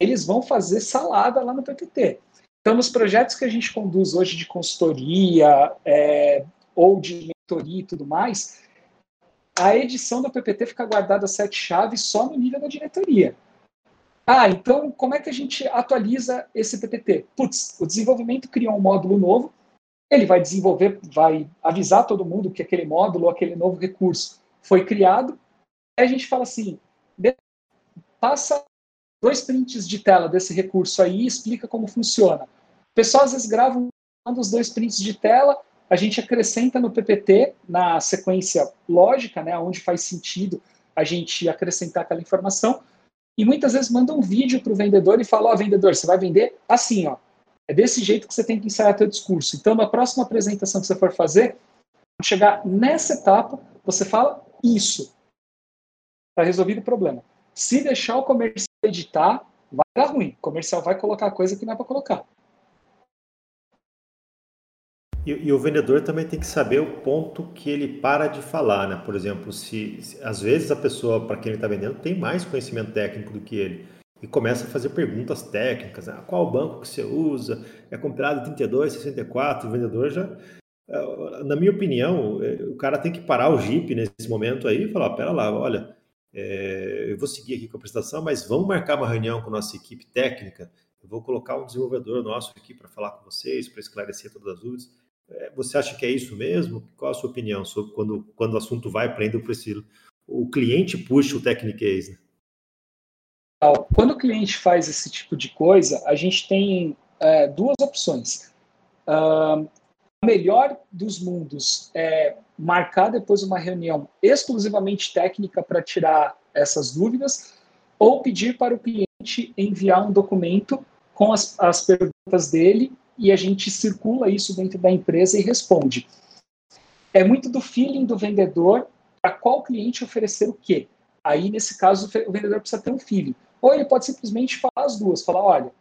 eles vão fazer salada lá no PPT. Então, nos projetos que a gente conduz hoje de consultoria é, ou de mentoria e tudo mais, a edição do PPT fica guardada sete chaves só no nível da diretoria. Ah, então como é que a gente atualiza esse PPT? Putz, o desenvolvimento criou um módulo novo, ele vai desenvolver, vai avisar todo mundo que aquele módulo, aquele novo recurso foi criado. Aí a gente fala assim, passa dois prints de tela desse recurso aí e explica como funciona. O pessoal às vezes grava um dos dois prints de tela, a gente acrescenta no PPT, na sequência lógica, né, onde faz sentido a gente acrescentar aquela informação, e muitas vezes manda um vídeo para o vendedor e fala, ó, oh, vendedor, você vai vender assim, ó. É desse jeito que você tem que ensaiar seu discurso. Então, na próxima apresentação que você for fazer, chegar nessa etapa, você fala isso. Está resolvido o problema. Se deixar o comercial editar, vai dar ruim. O comercial vai colocar coisa que não é para colocar. E, e, o vendedor também tem que saber o ponto que ele para de falar, né? Por exemplo, se, se às vezes a pessoa para quem ele está vendendo tem mais conhecimento técnico do que ele e começa a fazer perguntas técnicas, né? qual banco que você usa, é comprado 32, 64, o vendedor já, eh, na minha opinião, eh, o cara tem que parar o Jeep nesse momento aí e falar, pera lá, olha, é, eu vou seguir aqui com a apresentação, mas vamos marcar uma reunião com a nossa equipe técnica, eu vou colocar um desenvolvedor nosso aqui para falar com vocês, para esclarecer todas as dúvidas, é, você acha que é isso mesmo? Qual a sua opinião sobre quando, quando o assunto vai para o estilo? O cliente puxa o case. Né? Quando o cliente faz esse tipo de coisa, a gente tem é, duas opções. Uh, a melhor dos mundos é marcar depois uma reunião exclusivamente técnica para tirar essas dúvidas, ou pedir para o cliente enviar um documento com as, as perguntas dele e a gente circula isso dentro da empresa e responde. É muito do feeling do vendedor para qual cliente oferecer o quê. Aí, nesse caso, o vendedor precisa ter um feeling. Ou ele pode simplesmente falar as duas, falar, olha,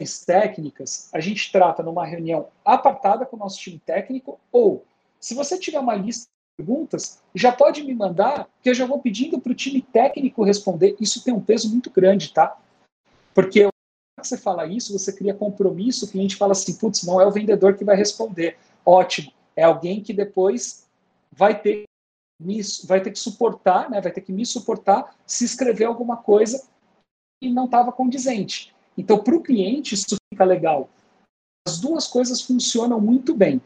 as técnicas a gente trata numa reunião apartada com o nosso time técnico, ou se você tiver uma lista de perguntas, já pode me mandar, que eu já vou pedindo para o time técnico responder. Isso tem um peso muito grande, tá? Porque que você fala isso, você cria compromisso, o cliente fala assim, putz, não é o vendedor que vai responder. Ótimo, é alguém que depois vai ter, vai ter que suportar, né, vai ter que me suportar se escrever alguma coisa e não estava condizente. Então, para o cliente, isso fica legal. As duas coisas funcionam muito bem.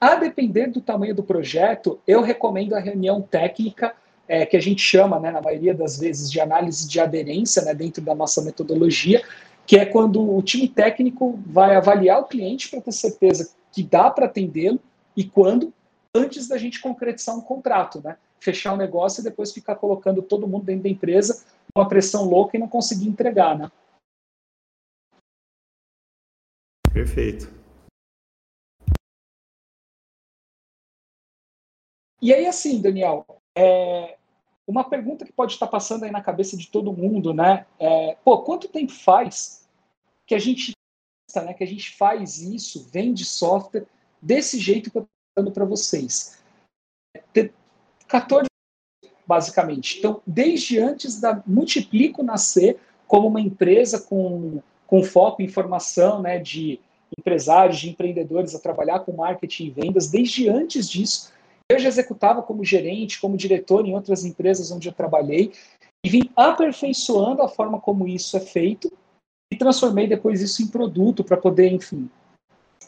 A depender do tamanho do projeto, eu recomendo a reunião técnica, é, que a gente chama, né, na maioria das vezes, de análise de aderência, né, dentro da nossa metodologia, que é quando o time técnico vai avaliar o cliente para ter certeza que dá para atendê-lo e quando, antes da gente concretizar um contrato, né? Fechar o um negócio e depois ficar colocando todo mundo dentro da empresa uma pressão louca e não conseguir entregar, né? Perfeito. E aí, assim, Daniel, é, uma pergunta que pode estar passando aí na cabeça de todo mundo, né? É, pô, quanto tempo faz que a gente né, que a gente faz isso, vende software desse jeito que eu dando para vocês? 14 basicamente. Então, desde antes da Multiplico nascer como uma empresa com, com foco em formação né, de empresários, de empreendedores a trabalhar com marketing e vendas, desde antes disso, eu já executava como gerente, como diretor em outras empresas onde eu trabalhei e vim aperfeiçoando a forma como isso é feito e transformei depois isso em produto para poder, enfim,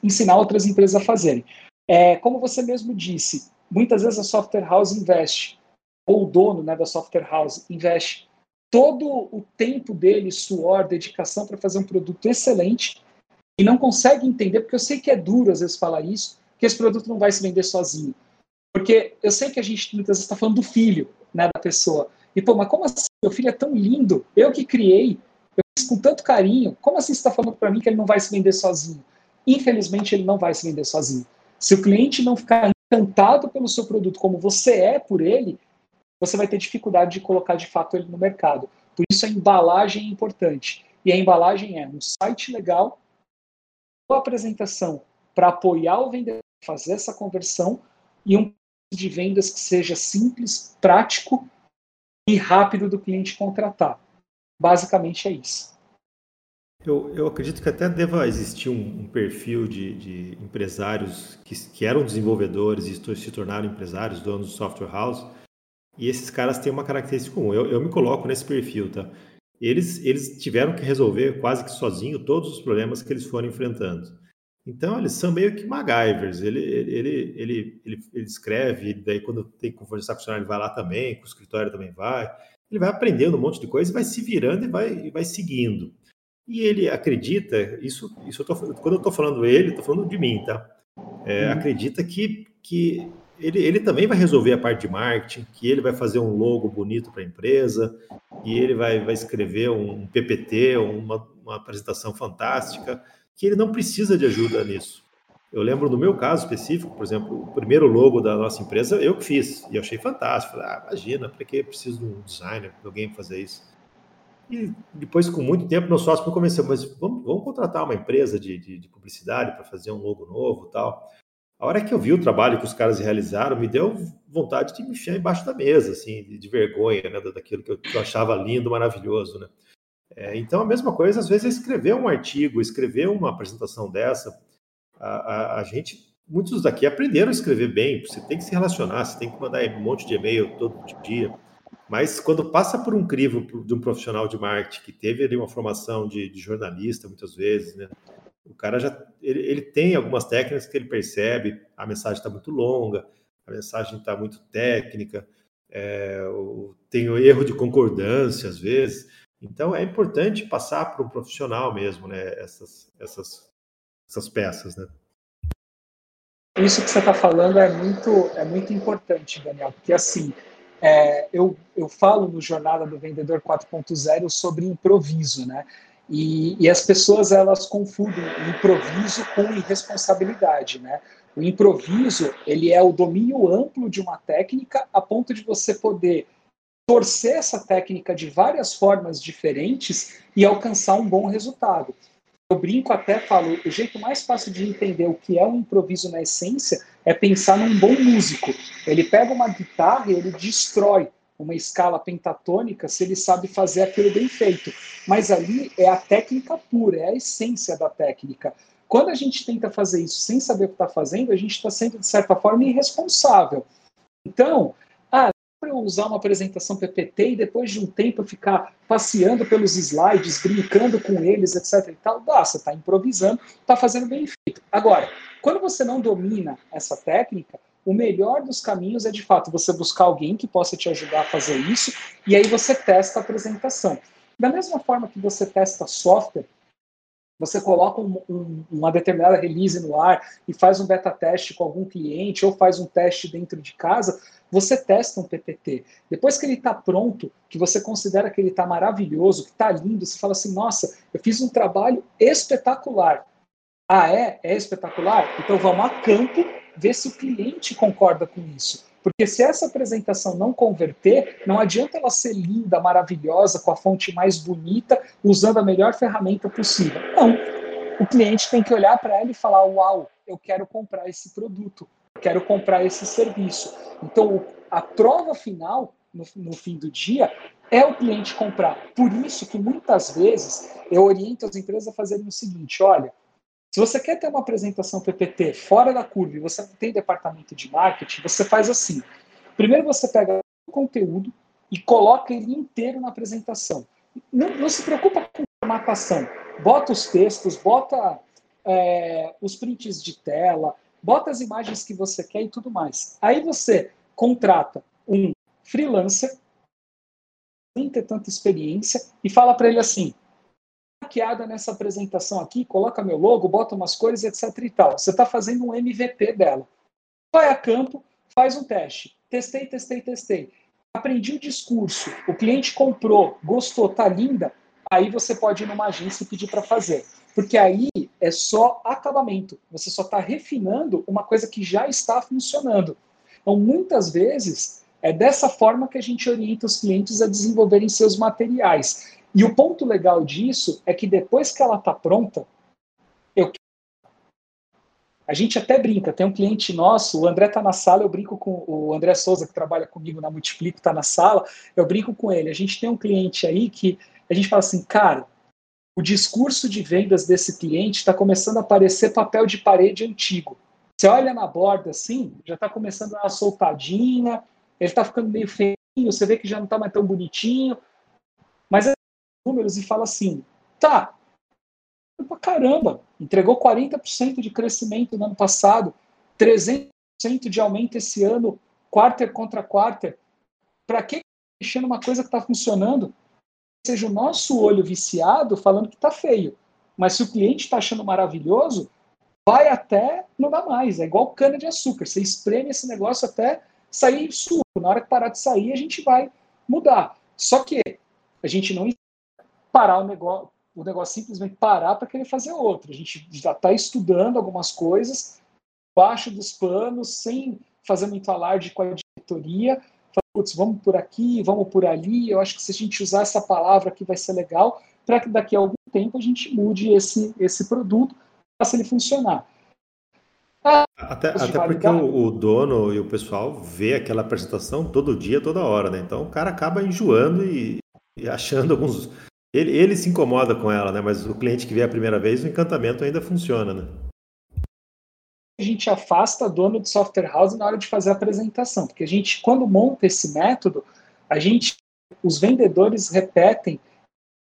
ensinar outras empresas a fazerem. É, como você mesmo disse, muitas vezes a software house investe, ou o dono né, da software house investe todo o tempo dele, suor, dedicação para fazer um produto excelente e não consegue entender, porque eu sei que é duro às vezes falar isso, que esse produto não vai se vender sozinho. Porque eu sei que a gente muitas vezes está falando do filho né, da pessoa. E, pô, mas como assim? Meu filho é tão lindo, eu que criei, eu fiz com tanto carinho, como assim você está falando para mim que ele não vai se vender sozinho? Infelizmente, ele não vai se vender sozinho. Se o cliente não ficar encantado pelo seu produto como você é por ele, você vai ter dificuldade de colocar de fato ele no mercado. Por isso a embalagem é importante. E a embalagem é um site legal, uma apresentação para apoiar o vendedor, fazer essa conversão e um de vendas que seja simples, prático e rápido do cliente contratar. Basicamente é isso. Eu, eu acredito que até deva existir um, um perfil de, de, empresários que, que eram desenvolvedores e se tornaram empresários, donos de software house, e esses caras têm uma característica comum. Eu, eu me coloco nesse perfil, tá? Eles, eles tiveram que resolver quase que sozinho todos os problemas que eles foram enfrentando. Então, eles são meio que MacGyvers. Ele, ele, ele, ele, ele, ele escreve, daí quando tem que conversar com o funcionário, ele vai lá também, com o escritório também vai. Ele vai aprendendo um monte de coisa, vai se virando e vai, e vai seguindo. E ele acredita, isso, isso eu tô, quando eu estou falando ele, estou falando de mim, tá? É, uhum. Acredita que, que ele, ele também vai resolver a parte de marketing, que ele vai fazer um logo bonito para a empresa, e ele vai, vai escrever um PPT, uma, uma apresentação fantástica, que ele não precisa de ajuda nisso. Eu lembro no meu caso específico, por exemplo, o primeiro logo da nossa empresa eu que fiz, e eu achei fantástico. Falei, ah, imagina, para que preciso de um designer, de alguém fazer isso? E depois, com muito tempo, meu sócio me convenceu, mas vamos, vamos contratar uma empresa de, de, de publicidade para fazer um logo novo tal. A hora que eu vi o trabalho que os caras realizaram, me deu vontade de me enfiar embaixo da mesa, assim, de, de vergonha, né, daquilo que eu, que eu, achava lindo, maravilhoso, né. É, então, a mesma coisa, às vezes, é escrever um artigo, escrever uma apresentação dessa. A, a, a gente, muitos daqui aprenderam a escrever bem, você tem que se relacionar, você tem que mandar um monte de e-mail todo dia. Mas quando passa por um crivo de um profissional de marketing que teve ali uma formação de, de jornalista, muitas vezes, né? O cara já ele, ele, tem algumas técnicas que ele percebe, a mensagem está muito longa, a mensagem está muito técnica, é, tem o erro de concordância às vezes. Então é importante passar para um profissional mesmo, né? Essas, essas, essas peças, né? Isso que você está falando é muito, é muito importante, Daniel, porque assim é, eu, eu falo no Jornada do Vendedor 4.0 sobre improviso, né? E, e, as pessoas elas confundem improviso com irresponsabilidade, né? O improviso ele é o domínio amplo de uma técnica a ponto de você poder torcer essa técnica de várias formas diferentes e alcançar um bom resultado. Eu brinco até, falo, o jeito mais fácil de entender o que é um improviso na essência é pensar num bom músico. Ele pega uma guitarra e ele destrói uma escala pentatônica se ele sabe fazer aquilo bem feito. Mas ali é a técnica pura, é a essência da técnica. Quando a gente tenta fazer isso sem saber o que está fazendo, a gente está sendo, de certa forma, irresponsável. Então, usar uma apresentação PPT e depois de um tempo ficar passeando pelos slides, brincando com eles, etc. e tal, dá, você está improvisando, está fazendo bem feito. Agora, quando você não domina essa técnica, o melhor dos caminhos é de fato você buscar alguém que possa te ajudar a fazer isso e aí você testa a apresentação. Da mesma forma que você testa software, você coloca um, um, uma determinada release no ar e faz um beta teste com algum cliente ou faz um teste dentro de casa, você testa um PPT. Depois que ele está pronto, que você considera que ele está maravilhoso, que está lindo, você fala assim: nossa, eu fiz um trabalho espetacular. Ah, é? É espetacular? Então vamos a campo ver se o cliente concorda com isso. Porque se essa apresentação não converter, não adianta ela ser linda, maravilhosa, com a fonte mais bonita, usando a melhor ferramenta possível. Não. O cliente tem que olhar para ela e falar: Uau, eu quero comprar esse produto quero comprar esse serviço. Então, a prova final, no, no, fim do dia, é o cliente comprar. Por isso que muitas vezes eu oriento as empresas a fazerem o seguinte: olha, se você quer ter uma apresentação PPT fora da curva e você não tem departamento de marketing, você faz assim. Primeiro você pega o conteúdo e coloca ele inteiro na apresentação. Não, não se preocupa com formatação. Bota os textos, bota é, os prints de tela, bota as imagens que você quer e tudo mais. Aí você contrata um freelancer, sem ter tanta experiência, e fala para ele assim: maquiada nessa apresentação aqui, coloca meu logo, bota umas cores, etc e tal. Você está fazendo um MVP dela. Vai a campo, faz um teste. Testei, testei, testei. Aprendi o discurso, o cliente comprou, gostou, tá linda. Aí você pode ir numa agência e pedir para fazer. Porque aí é só acabamento. Você só está refinando uma coisa que já está funcionando. Então, muitas vezes, é dessa forma que a gente orienta os clientes a desenvolverem seus materiais. E o ponto legal disso é que depois que ela está pronta, eu a gente até brinca, tem um cliente nosso, o André está na sala, eu brinco com o André Souza, que trabalha comigo na Multiplico, está na sala, eu brinco com ele. A gente tem um cliente aí que a gente fala assim, cara, o discurso de vendas desse cliente está começando a parecer papel de parede antigo. Você olha na borda assim, já está começando a dar uma soltadinha, ele está ficando meio feio, você vê que já não está mais tão bonitinho. Mas é números e fala assim: tá, pra caramba, entregou 40% de crescimento no ano passado, 300% de aumento esse ano, quarter contra quarter. Para que mexer numa coisa que está funcionando? Seja o nosso olho viciado falando que está feio. Mas se o cliente está achando maravilhoso, vai até não dá mais. É igual cana de açúcar. Você espreme esse negócio até sair suco. Na hora que parar de sair, a gente vai mudar. Só que a gente não parar o negócio, o negócio simplesmente parar para querer fazer outro. A gente já está estudando algumas coisas, baixo dos panos, sem fazer muito alarde com a diretoria. Putz, vamos por aqui, vamos por ali. Eu acho que se a gente usar essa palavra aqui vai ser legal, para que daqui a algum tempo a gente mude esse, esse produto, faça ele funcionar. Ah, até, até porque o, o, dono e o pessoal vê aquela apresentação todo dia, toda hora, né? Então o cara acaba enjoando e, e achando alguns ele, ele se incomoda com ela, né? Mas o cliente que vê a primeira vez, o encantamento ainda funciona, né? A gente afasta dono de software house na hora de fazer a apresentação, porque a gente, quando monta esse método, a gente, os vendedores repetem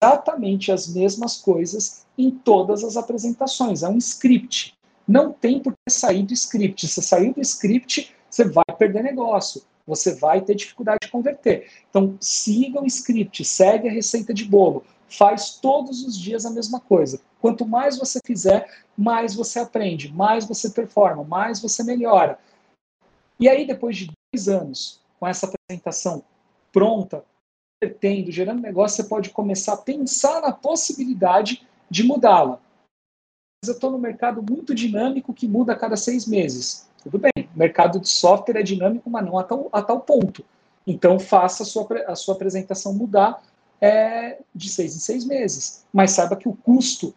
exatamente as mesmas coisas em todas as apresentações. É um script. Não tem por que sair do script. Se sair do script, você vai perder negócio. Você vai ter dificuldade de converter. Então, siga o script, segue a receita de bolo faz todos os dias a mesma coisa. Quanto mais você fizer, mais você aprende, mais você performa, mais você melhora. E aí, depois de dois anos, com essa apresentação pronta, tendo, gerando negócio, você pode começar a pensar na possibilidade de mudá-la. Mas eu estou no mercado muito dinâmico que muda a cada seis meses. Tudo bem, o mercado de software é dinâmico, mas não a tal, a tal ponto. Então, faça a sua, a sua apresentação mudar é de seis em seis meses. Mas saiba que o custo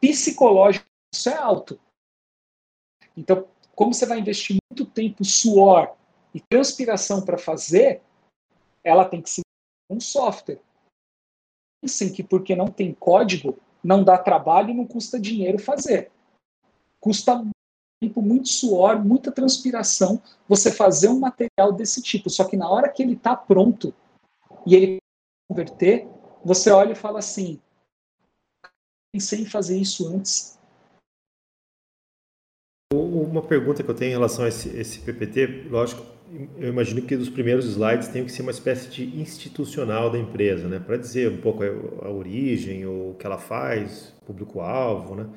psicológico disso é alto. Então, como você vai investir muito tempo, suor e transpiração para fazer, ela tem que ser um software. Pensem que porque não tem código, não dá trabalho e não custa dinheiro fazer. Custa tempo, muito suor, muita transpiração você fazer um material desse tipo. Só que na hora que ele está pronto e ele converter, você olha e fala assim: pensei em fazer isso antes. Uma pergunta que eu tenho em relação a esse, esse PPT, lógico, eu imagino que dos primeiros slides tem que ser uma espécie de institucional da empresa, né? Para dizer um pouco a, a, origem, o que ela faz, público-alvo, né?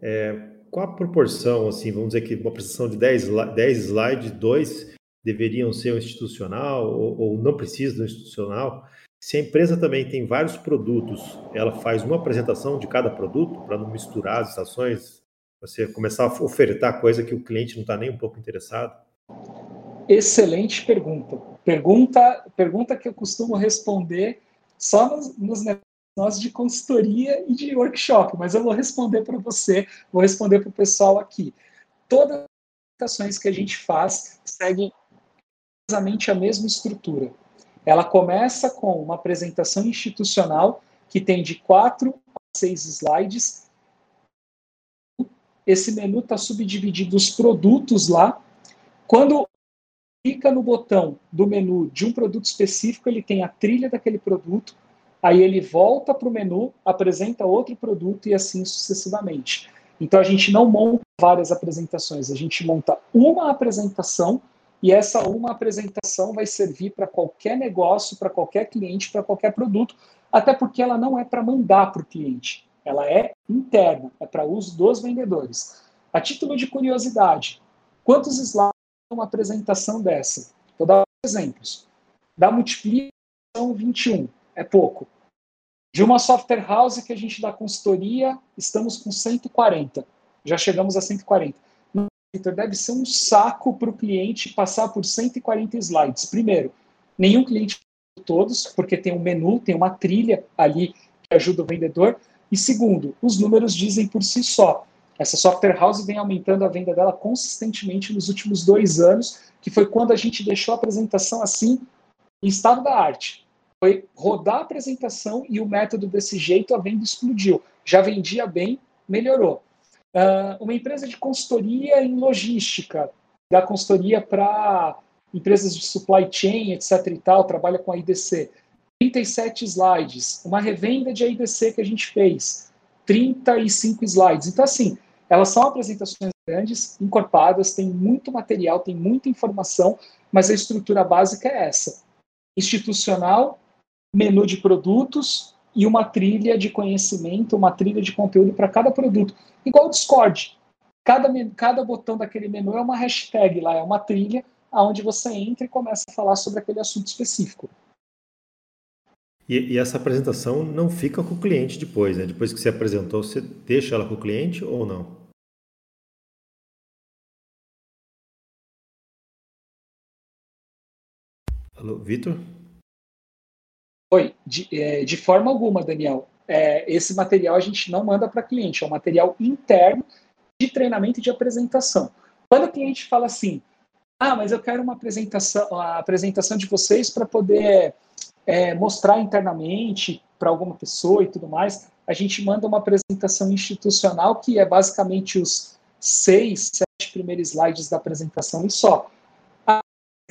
É, qual a proporção, assim, vamos dizer que uma apresentação de 10, 10 slides, dois deveriam ser um institucional ou, ou não precisa do institucional? Se a empresa também tem vários produtos, ela faz uma apresentação de cada produto para não misturar as estações, você começar a ofertar coisa que o cliente não está nem um pouco interessado? Excelente pergunta. Pergunta, pergunta que eu costumo responder só nos, nos negócios de consultoria e de workshop, mas eu vou responder para você, vou responder para o pessoal aqui. Todas as apresentações que a gente faz seguem exatamente a mesma estrutura. Ela começa com uma apresentação institucional que tem de quatro a seis slides. Esse menu está subdividido os produtos lá. Quando clica no botão do menu de um produto específico, ele tem a trilha daquele produto, aí ele volta para o menu, apresenta outro produto e assim sucessivamente. Então a gente não monta várias apresentações, a gente monta uma apresentação e essa uma apresentação vai servir para qualquer negócio, para qualquer cliente, para qualquer produto, até porque ela não é para mandar para o cliente, ela é interna, é para uso dos vendedores. A título de curiosidade, quantos slides uma apresentação dessa? Vou dar exemplos. Da multiplicação 21, é pouco. De uma software house que a gente dá consultoria, estamos com 140. Já chegamos a 140 Deve ser um saco para o cliente passar por 140 slides. Primeiro, nenhum cliente todos, porque tem um menu, tem uma trilha ali que ajuda o vendedor. E segundo, os números dizem por si só. Essa software house vem aumentando a venda dela consistentemente nos últimos dois anos, que foi quando a gente deixou a apresentação assim em estado da arte. Foi rodar a apresentação e o método desse jeito, a venda explodiu. Já vendia bem, melhorou. Uh, uma empresa de consultoria em logística, da consultoria para empresas de supply chain, etc. e tal, trabalha com a IDC. 37 slides. Uma revenda de IDC que a gente fez. 35 slides. Então, assim, elas são apresentações grandes, encorpadas, tem muito material, tem muita informação, mas a estrutura básica é essa: institucional, menu de produtos e uma trilha de conhecimento, uma trilha de conteúdo para cada produto. Igual o Discord. Cada, cada botão daquele menu é uma hashtag lá, é uma trilha aonde você entra e começa a falar sobre aquele assunto específico. E, e, essa apresentação não fica com o cliente depois, né? Depois que você apresentou, você deixa ela com o cliente ou não? Alô, Vitor? Oi, de, é, de, forma alguma, Daniel. É, esse material a gente não manda para cliente, é um material interno de treinamento e de apresentação. Quando o cliente fala assim, ah, mas eu quero uma apresentação, a apresentação de vocês para poder é, mostrar internamente para alguma pessoa e tudo mais, a gente manda uma apresentação institucional que é basicamente os seis, sete primeiros slides da apresentação e só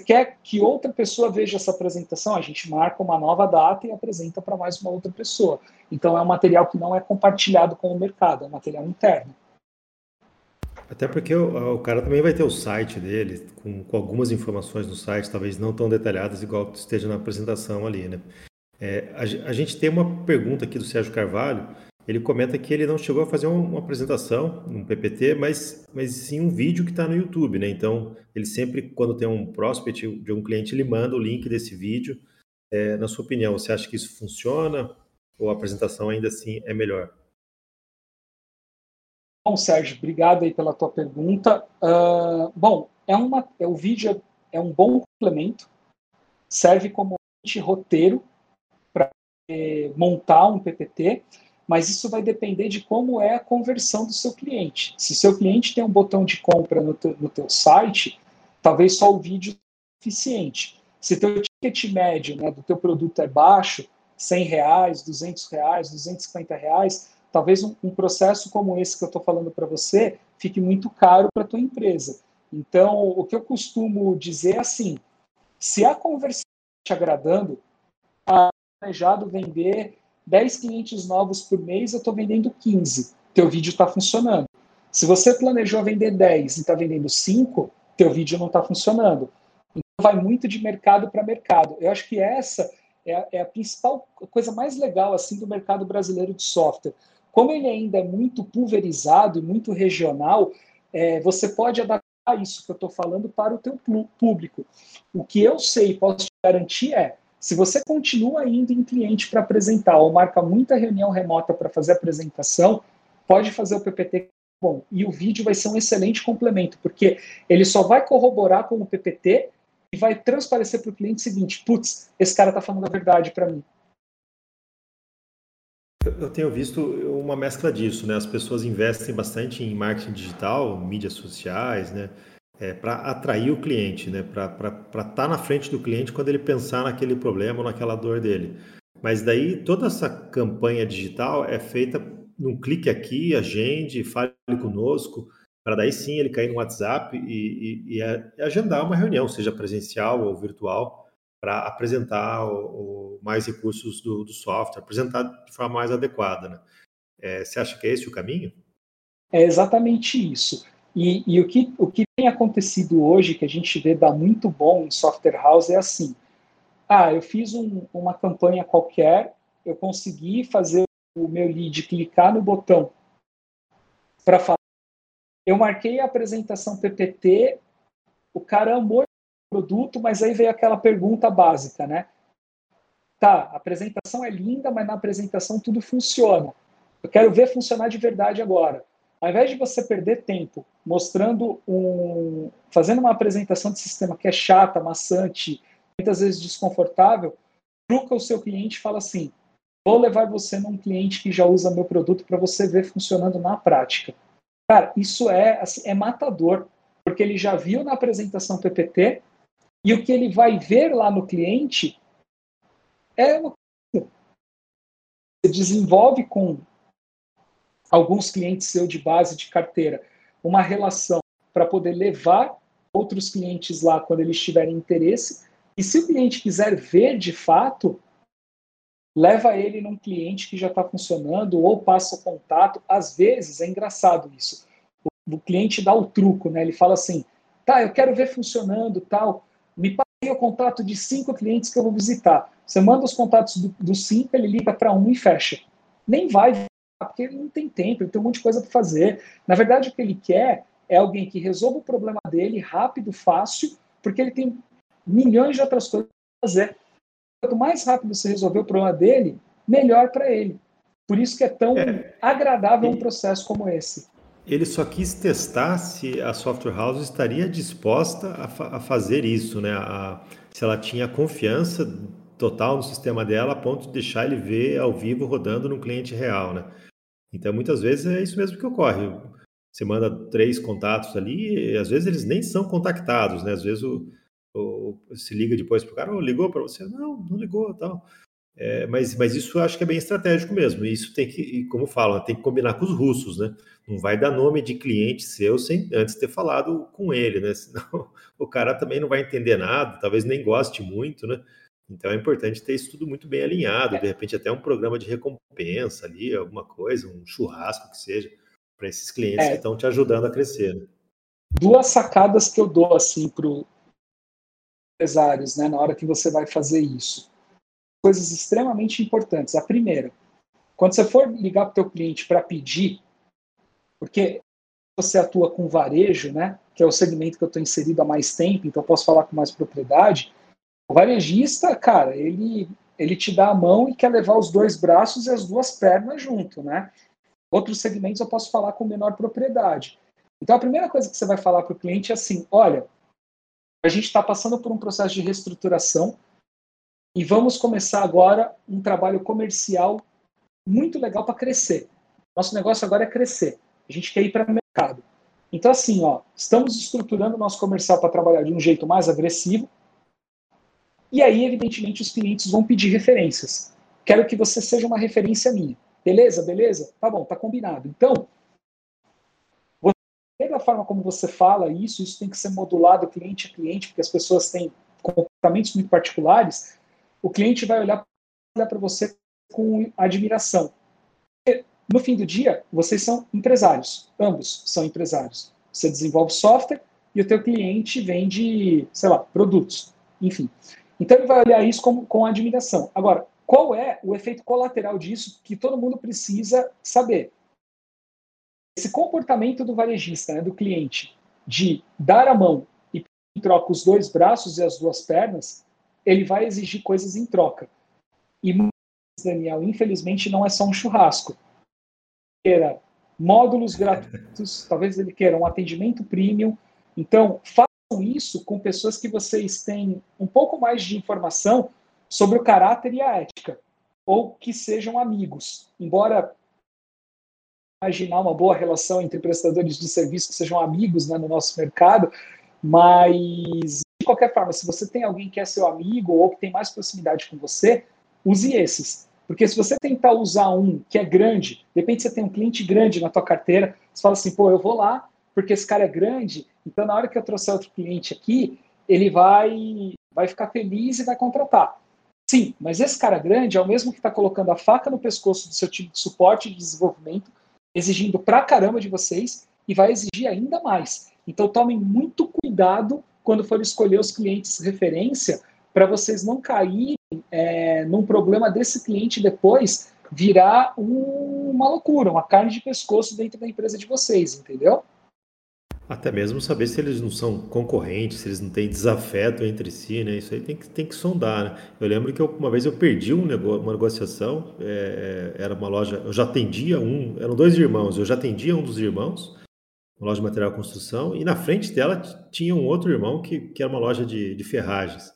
quer que outra pessoa veja essa apresentação, a gente marca uma nova data e apresenta para mais uma outra pessoa. Então é um material que não é compartilhado com o mercado, é um material interno. Até porque o, o cara também vai ter o site dele, com, com, algumas informações no site, talvez não tão detalhadas, igual esteja na apresentação ali, né? É, a, a gente tem uma pergunta aqui do Sérgio Carvalho, ele comenta que ele não chegou a fazer uma apresentação, um PPT, mas, mas sim um vídeo que está no YouTube, né? Então, ele sempre, quando tem um prospect de um cliente, ele manda o link desse vídeo. É, na sua opinião, você acha que isso funciona ou a apresentação ainda assim é melhor? Bom, Sérgio, obrigado aí pela tua pergunta. Uh, bom, é uma, é, o vídeo é um bom complemento, serve como roteiro para montar um PPT, mas isso vai depender de como é a conversão do seu cliente. Se seu cliente tem um botão de compra no teu, no teu site, talvez só o vídeo é suficiente. Se teu ticket médio né, do teu produto é baixo, 100 reais, 200 reais, 250 reais, talvez um, um processo como esse que eu estou falando para você fique muito caro para tua empresa. Então, o que eu costumo dizer é assim, se a conversão está te agradando, está planejado vender 10 clientes novos por mês, eu estou vendendo 15. Teu vídeo está funcionando. Se você planejou vender 10 e está vendendo 5, teu vídeo não está funcionando. Então vai muito de mercado para mercado. Eu acho que essa é a, é a principal coisa mais legal assim do mercado brasileiro de software. Como ele ainda é muito pulverizado e muito regional, é, você pode adaptar isso que eu estou falando para o teu público. O que eu sei, posso te garantir é se você continua indo em cliente para apresentar ou marca muita reunião remota para fazer apresentação, pode fazer o PPT bom. E o vídeo vai ser um excelente complemento, porque ele só vai corroborar com o PPT e vai transparecer para o cliente o seguinte: putz, esse cara está falando a verdade para mim. Eu tenho visto uma mescla disso, né? As pessoas investem bastante em marketing digital, mídias sociais, né? É, para atrair o cliente, né? para estar tá na frente do cliente quando ele pensar naquele problema ou naquela dor dele. Mas daí toda essa campanha digital é feita num clique aqui, agende, fale conosco, para daí sim ele cair no WhatsApp e, e, e agendar uma reunião, seja presencial ou virtual, para apresentar o, o mais recursos do, do, software, apresentar de forma mais adequada. Né? É, você acha que é esse o caminho? É exatamente isso. E, e, o, que, o que tem acontecido hoje, que a gente vê dar muito bom em software house, é assim: ah, eu fiz um, uma campanha qualquer, eu consegui fazer o meu lead clicar no botão para falar. Eu marquei a apresentação PPT, o cara amou o produto, mas aí veio aquela pergunta básica, né? Tá, a apresentação é linda, mas na apresentação tudo funciona. Eu quero ver funcionar de verdade agora. Ao invés de você perder tempo mostrando um, fazendo uma apresentação de sistema que é chata, maçante, muitas vezes desconfortável, truca o seu cliente e fala assim: vou levar você num cliente que já usa meu produto para você ver funcionando na prática. Cara, isso é assim, é matador, porque ele já viu na apresentação PPT e o que ele vai ver lá no cliente é uma coisa. Você desenvolve com alguns clientes seu de base de carteira uma relação para poder levar outros clientes lá quando eles tiverem interesse. E se o cliente quiser ver de fato, leva ele num cliente que já está funcionando ou passa o contato. Às vezes é engraçado isso. O, cliente dá o truco, né? Ele fala assim: tá, eu quero ver funcionando, tal. Me passe o contato de cinco clientes que eu vou visitar. Você manda os contatos dos do cinco, ele liga para um e fecha. Nem vai, porque ele não tem tempo, ele tem um monte de coisa para fazer. Na verdade, o que ele quer é alguém que resolva o problema dele rápido, fácil, porque ele tem milhões de outras coisas para fazer. Quanto mais rápido você resolver o problema dele, melhor para ele. Por isso que é tão é, agradável um processo como esse. Ele só quis testar se a software house estaria disposta a, fa a fazer isso, né? A, se ela tinha confiança total no sistema dela a ponto de deixar ele ver ao vivo rodando num cliente real, né? Então, muitas vezes é isso mesmo que ocorre. Você manda três contatos ali, e às vezes eles nem são contactados, né? Às vezes o, ou se liga depois para o cara, oh, ligou para você? Não, não ligou, tal. É, mas, mas isso eu acho que é bem estratégico mesmo. Isso tem que, como falam, tem que combinar com os russos, né? Não vai dar nome de cliente seu sem antes ter falado com ele, né? <laughs> Senão o cara também não vai entender nada, talvez nem goste muito, né? Então é importante ter isso tudo muito bem alinhado, de repente até um programa de recompensa ali, alguma coisa, um churrasco que seja, para esses clientes é. que estão te ajudando a crescer. Né? Duas sacadas que eu dou assim para empresários, né, na hora que você vai fazer isso. Coisas extremamente importantes. A primeira, quando você for ligar para o teu cliente para pedir, porque você atua com varejo, né, que é o segmento que eu estou inserido há mais tempo, então eu posso falar com mais propriedade. O varejista, cara, ele ele te dá a mão e quer levar os dois braços e as duas pernas junto, né? Outros segmentos eu posso falar com menor propriedade. Então a primeira coisa que você vai falar para o cliente é assim: olha, a gente está passando por um processo de reestruturação e vamos começar agora um trabalho comercial muito legal para crescer. Nosso negócio agora é crescer. A gente quer ir para o mercado. Então, assim, ó, estamos estruturando o nosso comercial para trabalhar de um jeito mais agressivo. E aí, evidentemente, os clientes vão pedir referências. Quero que você seja uma referência minha. Beleza? Beleza? Tá bom, tá combinado. Então, da forma como você fala isso, isso tem que ser modulado cliente a cliente, porque as pessoas têm comportamentos muito particulares, o cliente vai olhar para você com admiração. No fim do dia, vocês são empresários, ambos são empresários. Você desenvolve software e o teu cliente vende, sei lá, produtos, enfim. Então ele vai olhar isso com, com admiração. Agora, qual é o efeito colateral disso que todo mundo precisa saber? esse comportamento do varejista, né, do cliente, de dar a mão e troca os dois braços e as duas pernas, ele vai exigir coisas em troca. E, Daniel, infelizmente, não é só um churrasco. Queira módulos gratuitos, talvez ele queira um atendimento premium. Então, isso com pessoas que vocês têm um pouco mais de informação sobre o caráter e a ética, ou que sejam amigos. Embora imaginar uma boa relação entre prestadores de serviço que sejam amigos né, no nosso mercado, mas de qualquer forma, se você tem alguém que é seu amigo ou que tem mais proximidade com você, use esses. Porque se você tentar usar um que é grande, de repente você tem um cliente grande na tua carteira, você fala assim, pô, eu vou lá porque esse cara é grande, então na hora que eu trouxer outro cliente aqui, ele vai, vai ficar feliz e vai contratar. Sim, mas esse cara grande é o mesmo que está colocando a faca no pescoço do seu time de suporte e de desenvolvimento exigindo pra caramba de vocês e vai exigir ainda mais. Então tomem muito cuidado quando for escolher os clientes referência para vocês não caírem é, num problema desse cliente depois virar um, uma loucura, uma carne de pescoço dentro da empresa de vocês, entendeu? Até mesmo saber se eles não são concorrentes, se eles não têm desafeto entre si, né? Isso aí tem que, tem que sondar, né? Eu lembro que eu, uma vez eu perdi um negócio, uma negociação, é, era uma loja, eu já atendia um, eram dois irmãos, eu já atendia um dos irmãos, uma loja de material construção, e na frente dela tinha um outro irmão que, que era uma loja de, de ferragens.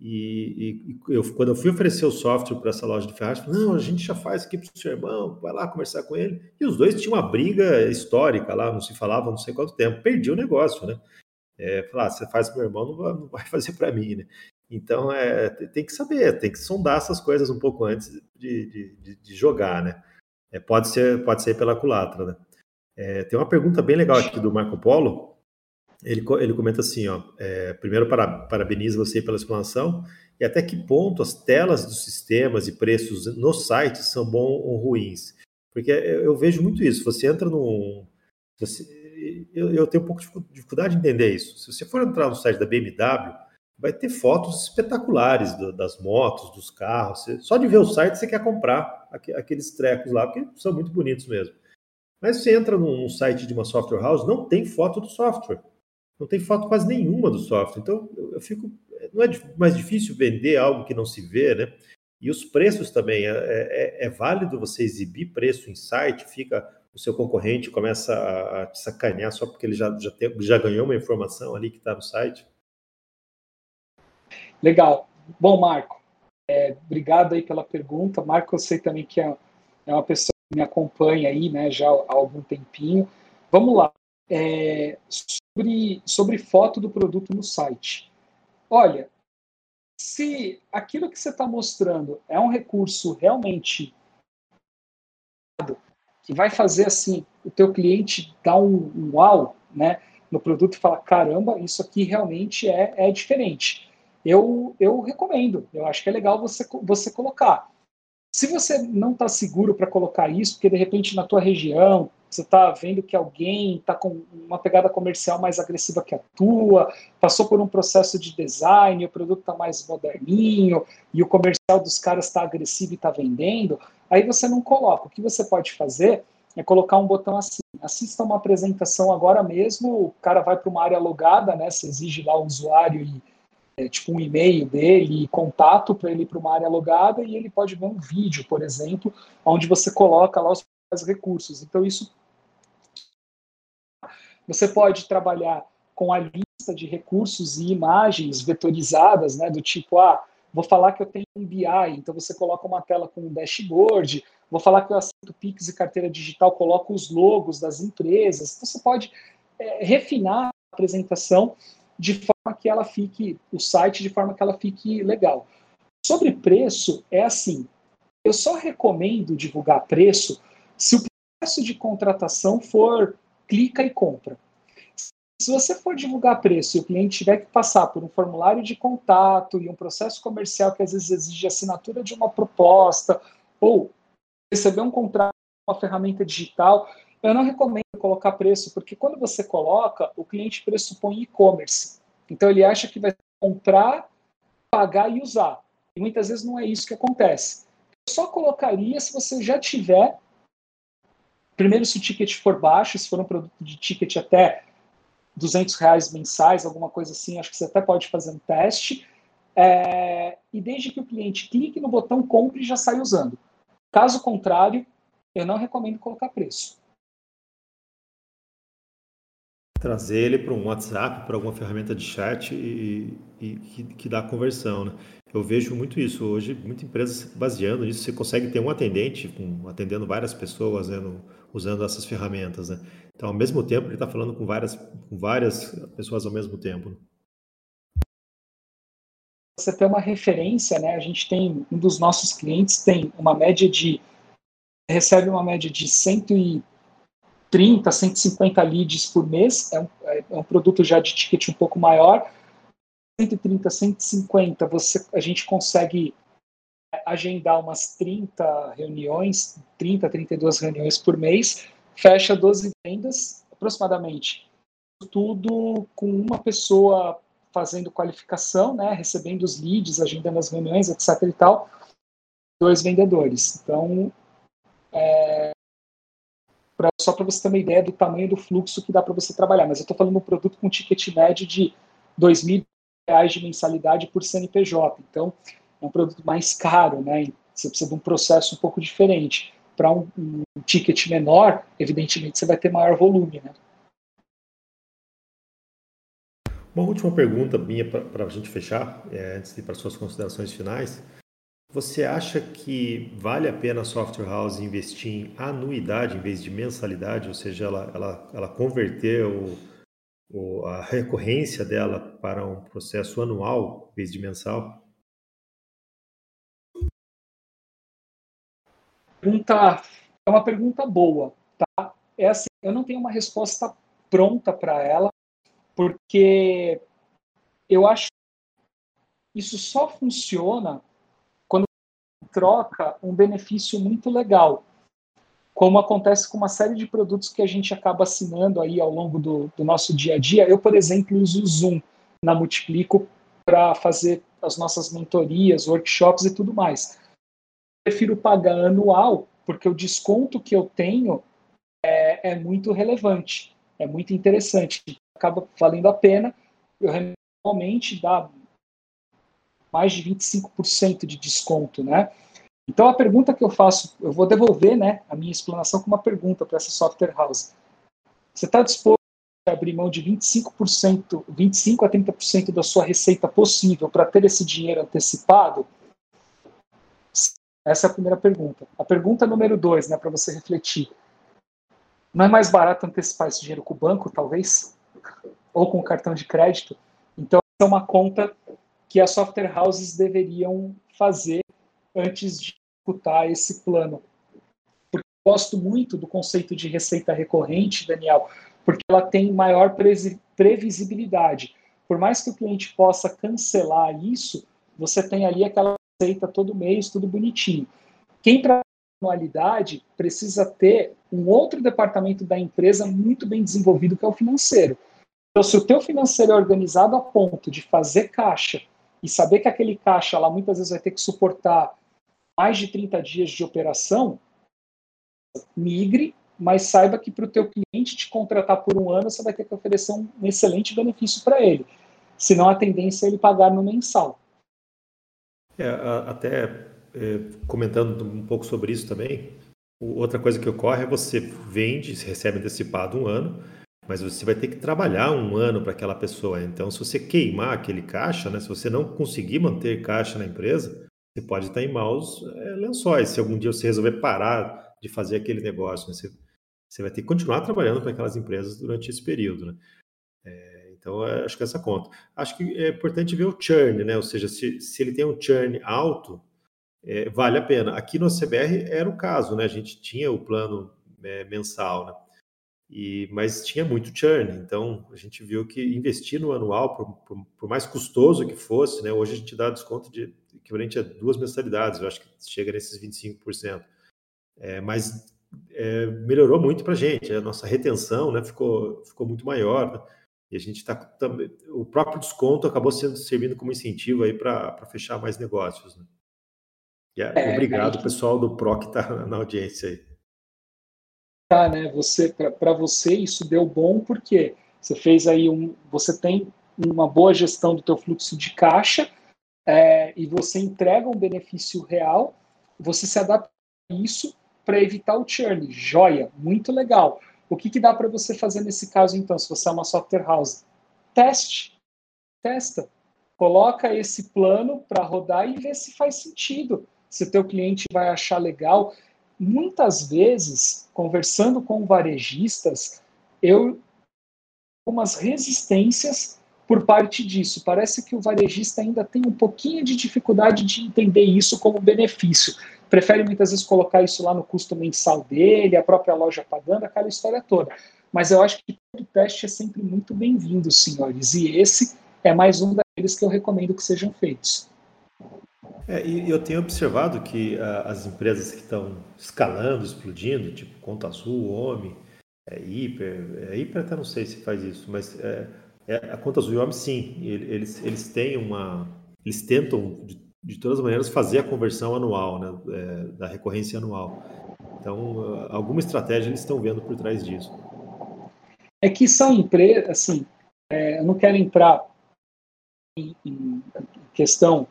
E, e eu, quando eu fui oferecer o software para essa loja de ferragens, falei, não, a gente já faz aqui para o seu irmão, vai lá conversar com ele. E os dois tinham uma briga histórica lá, não se falavam não sei quanto tempo. Perdi o negócio, né? É, falar, ah, você faz para meu irmão, não vai, não vai fazer para mim, né? Então, é, tem que saber, tem que sondar essas coisas um pouco antes de, de, de jogar, né? É, pode, ser, pode ser pela culatra, né? É, tem uma pergunta bem legal aqui do Marco Polo. Ele, ele comenta assim, ó, é, primeiro para, parabenizo você pela explanação e até que ponto as telas dos sistemas e preços no site são bons ou ruins? Porque eu, vejo muito isso. Você entra num... Você, eu, eu tenho um pouco de dificuldade de entender isso. Se você for entrar no site da BMW, vai ter fotos espetaculares do, das motos, dos carros. Você, só de ver o site você quer comprar aqueles trecos lá, porque são muito bonitos mesmo. Mas você entra num site de uma software house, não tem foto do software. Não tem foto quase nenhuma do software. Então, eu, eu fico. Não é mais difícil vender algo que não se vê, né? E os preços também. É, é, é válido você exibir preço em site, fica. O seu concorrente começa a, a te sacanear só porque ele já, já, tem, já ganhou uma informação ali que está no site. Legal. Bom, Marco, é, obrigado aí pela pergunta. Marco, eu sei também que é, é uma pessoa que me acompanha aí, né, já há algum tempinho. Vamos lá. É, sobre, sobre foto do produto no site. Olha, se aquilo que você está mostrando é um recurso realmente que vai fazer assim o teu cliente dar um, um uau, né, no produto e falar caramba, isso aqui realmente é, é diferente eu, eu recomendo. Eu acho que é legal você, você colocar. Se você não está seguro para colocar isso, porque de repente na tua região você está vendo que alguém está com uma pegada comercial mais agressiva que a tua, passou por um processo de design, o produto está mais moderninho e o comercial dos caras está agressivo e está vendendo, aí você não coloca. O que você pode fazer é colocar um botão assim, assista uma apresentação agora mesmo, o cara vai para uma área logada, né? Você exige lá o usuário e é, tipo um e-mail dele, contato para ele para uma área logada e ele pode ver um vídeo, por exemplo, onde você coloca lá os recursos. Então isso você pode trabalhar com a lista de recursos e imagens vetorizadas, né, do tipo, ah, vou falar que eu tenho um BI, então você coloca uma tela com um dashboard, vou falar que eu aceito Pix e carteira digital, coloco os logos das empresas. Então você pode é, refinar a apresentação de forma que ela fique, o site de forma que ela fique legal. Sobre preço, é assim, eu só recomendo divulgar preço se o processo de contratação for clica e compra. Se você for divulgar preço e o cliente tiver que passar por um formulário de contato e um processo comercial que às vezes exige assinatura de uma proposta ou receber um contrato uma ferramenta digital, eu não recomendo colocar preço, porque quando você coloca, o cliente pressupõe e-commerce. Então ele acha que vai comprar, pagar e usar. E muitas vezes não é isso que acontece. Eu só colocaria se você já tiver, primeiro se o ticket for baixo, se for um produto de ticket até 200 reais mensais, alguma coisa assim, acho que você até pode fazer um teste. É, e desde que o cliente clique no botão compre, já sai usando. Caso contrário, eu não recomendo colocar preço trazer ele para um WhatsApp, para alguma ferramenta de chat e, e que, que, dá conversão, né? Eu vejo muito isso hoje, muita empresa se baseando nisso. Você consegue ter um atendente com, atendendo várias pessoas, né, no, usando essas ferramentas, né? Então, ao mesmo tempo, ele está falando com várias, com várias pessoas ao mesmo tempo. Né? Você tem uma referência, né? A gente tem um dos nossos clientes tem uma média de recebe uma média de 100 e 30, 150 leads por mês, é um, é um produto já de ticket um pouco maior. 130, 150, você, a gente consegue agendar umas 30 reuniões, 30, 32 reuniões por mês, fecha 12 vendas aproximadamente. Tudo com uma pessoa fazendo qualificação, né, recebendo os leads, agendando as reuniões, etc e tal, dois vendedores. Então, é, pra, só para você ter uma ideia do tamanho do fluxo que dá para você trabalhar. Mas eu estou falando um produto com ticket médio de R$ 2.000 de mensalidade por CNPJ. Então, é um produto mais caro, né? Você precisa de um processo um pouco diferente. Para um, um, ticket menor, evidentemente, você vai ter maior volume, né? Uma última pergunta minha para a gente fechar, é, antes de ir para suas considerações finais. Você acha que vale a pena a software house investir em anuidade em vez de mensalidade, ou seja, ela, ela, ela converter o, a recorrência dela para um processo anual, em vez de mensal? Pergunta, é uma pergunta boa, tá? É assim, eu não tenho uma resposta pronta para ela, porque eu acho que isso só funciona quando troca um benefício muito legal como acontece com uma série de produtos que a gente acaba assinando aí ao longo do, do nosso dia a dia. Eu, por exemplo, uso o Zoom na Multiplico para fazer as nossas mentorias, workshops e tudo mais. Prefiro pagar anual, porque o desconto que eu tenho é, é muito relevante, é muito interessante, acaba valendo a pena. Eu realmente dá mais de 25% de desconto, né? Então a pergunta que eu faço, eu vou devolver né, a minha explanação com uma pergunta para essa software house. Você está disposto a abrir mão de 25%, 25 a 30% da sua receita possível para ter esse dinheiro antecipado? Essa é a primeira pergunta. A pergunta número dois, né, para você refletir. Não é mais barato antecipar esse dinheiro com o banco, talvez? Ou com o cartão de crédito? Então, essa é uma conta que as software houses deveriam fazer antes de executar esse plano. Porque eu gosto muito do conceito de receita recorrente, Daniel, porque ela tem maior previsibilidade. Por mais que o cliente possa cancelar isso, você tem ali aquela receita todo mês, tudo bonitinho. Quem trabalha anualidade precisa ter um outro departamento da empresa muito bem desenvolvido, que é o financeiro. Então, se o teu financeiro é organizado a ponto de fazer caixa e saber que aquele caixa lá muitas vezes vai ter que suportar mais de 30 dias de operação, migre, mas saiba que para o teu cliente te contratar por um ano, você vai ter que oferecer um, excelente benefício para ele. Senão a tendência é ele pagar no mensal. É, até é, comentando um pouco sobre isso também, outra coisa que ocorre é você vende, recebe antecipado um ano, mas você vai ter que trabalhar um ano para aquela pessoa. Então, se você queimar aquele caixa, né, se você não conseguir manter caixa na empresa, você pode estar em maus é, lençóis. Se algum dia você resolver parar de fazer aquele negócio, né? você, você, vai ter que continuar trabalhando para aquelas empresas durante esse período. Né? É, então, é, acho que essa conta. Acho que é importante ver o churn, né? ou seja, se, se ele tem um churn alto, é, vale a pena. Aqui no CBR era o caso, né? a gente tinha o plano é, mensal, né? E, mas tinha muito churn, então a gente viu que investir no anual, por, por, por mais custoso que fosse, né, hoje a gente dá desconto de equivalente a duas mensalidades, eu acho que chega nesses 25%. É, mas é, melhorou muito para a gente, a nossa retenção né, ficou, ficou muito maior. Né, e a gente está o próprio desconto acabou sendo servindo como incentivo aí para fechar mais negócios. Né? É, obrigado, pessoal do PRO que está na audiência aí. Tá, né? Você para você isso deu bom porque você fez aí um, você tem uma boa gestão do teu fluxo de caixa é, e você entrega um benefício real, você se adapta a isso para evitar o churn. Joia, muito legal. O que, que dá para você fazer nesse caso, então, se você é uma software house? Teste. Testa. Coloca esse plano para rodar e vê se faz sentido. Se o teu cliente vai achar legal. Muitas vezes, conversando com varejistas, eu algumas resistências por parte disso. Parece que o varejista ainda tem um pouquinho de dificuldade de entender isso como benefício. Prefere muitas vezes colocar isso lá no custo mensal dele, a própria loja pagando, aquela história toda. Mas eu acho que todo teste é sempre muito bem-vindo, senhores. E esse é mais um daqueles que eu recomendo que sejam feitos. É, e eu tenho observado que uh, as empresas que estão escalando, explodindo, tipo Conta Azul, Home, é, Hiper, é, Hiper até não sei se faz isso, mas é, é, a conta azul e homem, sim, eles, eles têm uma. Eles tentam, de, de todas as maneiras, fazer a conversão anual, né, é, da recorrência anual. Então, alguma estratégia eles estão vendo por trás disso. É que são empresas, assim, é, eu não quero entrar em, em questão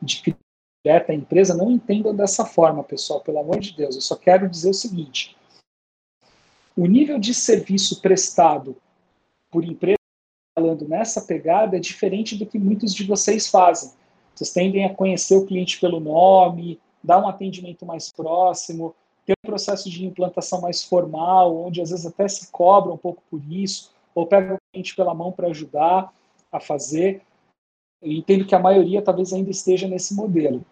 de que direta empresa, não entendam dessa forma, pessoal, pelo amor de Deus. Eu só quero dizer o seguinte: o nível de serviço prestado por empresas falando nessa pegada é diferente do que muitos de vocês fazem. Vocês tendem a conhecer o cliente pelo nome, dar um atendimento mais próximo, ter um processo de implantação mais formal, onde às vezes até se cobra um pouco por isso, ou pega o gente pela mão para ajudar a fazer. Eu entendo que a maioria talvez ainda esteja nesse modelo.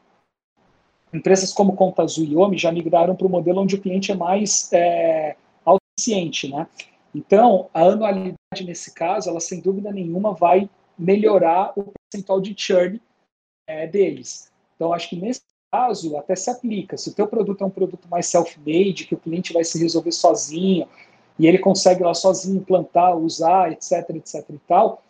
Empresas como Conta Azul e Omi já migraram para o modelo onde o cliente é mais é, autociente, né? Então, a anualidade nesse caso, ela sem dúvida nenhuma vai melhorar o percentual de churn é, deles. Então, acho que nesse caso até se aplica. Se o teu produto é um produto mais self-made, que o cliente vai se resolver sozinho, e ele consegue lá sozinho implantar, usar, etc, etc e tal,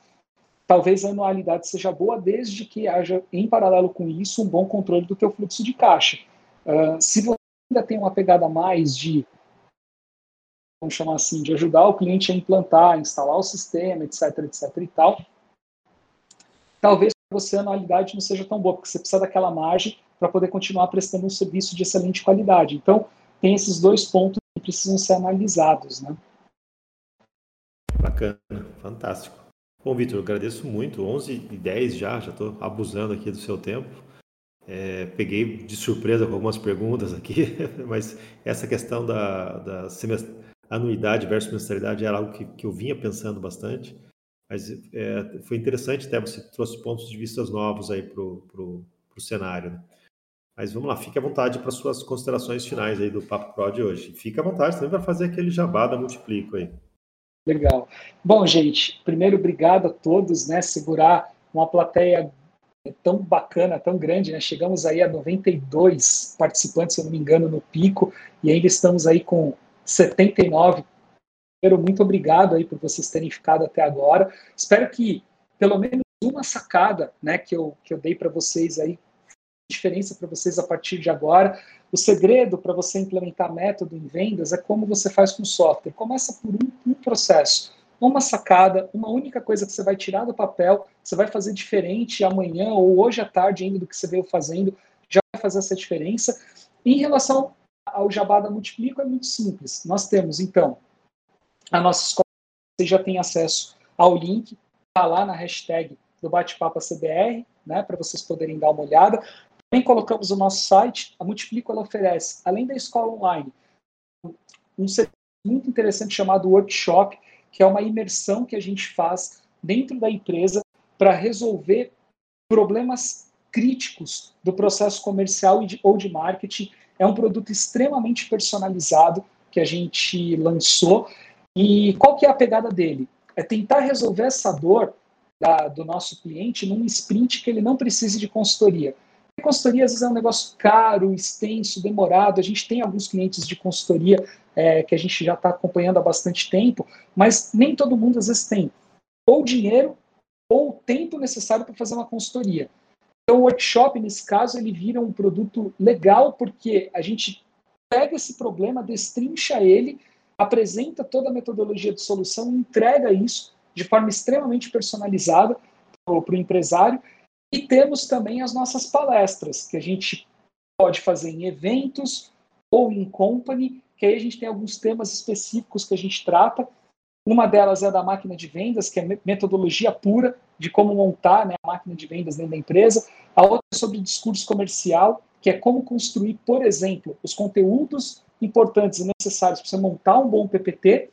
talvez a anualidade seja boa desde que haja, em paralelo com isso, um bom controle do teu fluxo de caixa. Uh, se você ainda tem uma pegada mais de, vamos chamar assim, de ajudar o cliente a implantar, instalar o sistema, etc, etc e tal, talvez você a anualidade não seja tão boa, porque você precisa daquela margem para poder continuar prestando um serviço de excelente qualidade. Então, tem esses dois pontos que precisam ser analisados, né? Bacana, fantástico. Bom, Vitor, agradeço muito. 11 e 10 já, já estou abusando aqui do seu tempo. É, peguei de surpresa com algumas perguntas aqui, <laughs> mas essa questão da, da anuidade versus mensalidade era algo que, que eu vinha pensando bastante. Mas é, foi interessante até você trouxe pontos de vista novos aí para o cenário. Né? Mas vamos lá, fique à vontade para suas considerações finais aí do Papo Pro de hoje. Fique à vontade também para fazer aquele jabá da Multiplico aí. Legal. Bom, gente, primeiro, obrigado a todos, né? Segurar uma plateia tão bacana, tão grande, né? Chegamos aí a 92 participantes, se eu não me engano, no pico, e ainda estamos aí com 79. Primeiro, muito obrigado aí por vocês terem ficado até agora. Espero que pelo menos uma sacada, né, que eu, que eu dei para vocês aí diferença para vocês a partir de agora. O segredo para você implementar método em vendas é como você faz com software. Começa por um, um, processo, uma sacada, uma única coisa que você vai tirar do papel, você vai fazer diferente amanhã ou hoje à tarde ainda do que você veio fazendo, já vai fazer essa diferença. Em relação ao Jabá da Multiplico, é muito simples. Nós temos, então, a nossa escola, você já tem acesso ao link, está lá na hashtag do Bate-Papo CBR, né, para vocês poderem dar uma olhada. Também colocamos o nosso site, a Multiplico ela oferece, além da escola online, um serviço muito interessante chamado Workshop, que é uma imersão que a gente faz dentro da empresa para resolver problemas críticos do processo comercial ou de marketing. É um produto extremamente personalizado que a gente lançou. E qual que é a pegada dele? É tentar resolver essa dor da, do nosso cliente num sprint que ele não precise de consultoria. A consultoria às vezes é um negócio caro, extenso, demorado. A gente tem alguns clientes de consultoria é, que a gente já está acompanhando há bastante tempo, mas nem todo mundo às vezes tem ou dinheiro ou o tempo necessário para fazer uma consultoria. Então, o workshop, nesse caso, ele vira um produto legal porque a gente pega esse problema, destrincha ele, apresenta toda a metodologia de solução, entrega isso de forma extremamente personalizada para o empresário e temos também as nossas palestras, que a gente pode fazer em eventos ou em company, que aí a gente tem alguns temas específicos que a gente trata. Uma delas é da máquina de vendas, que é metodologia pura de como montar né, a máquina de vendas dentro da empresa. A outra é sobre discurso comercial, que é como construir, por exemplo, os conteúdos importantes e necessários para você montar um bom PPT.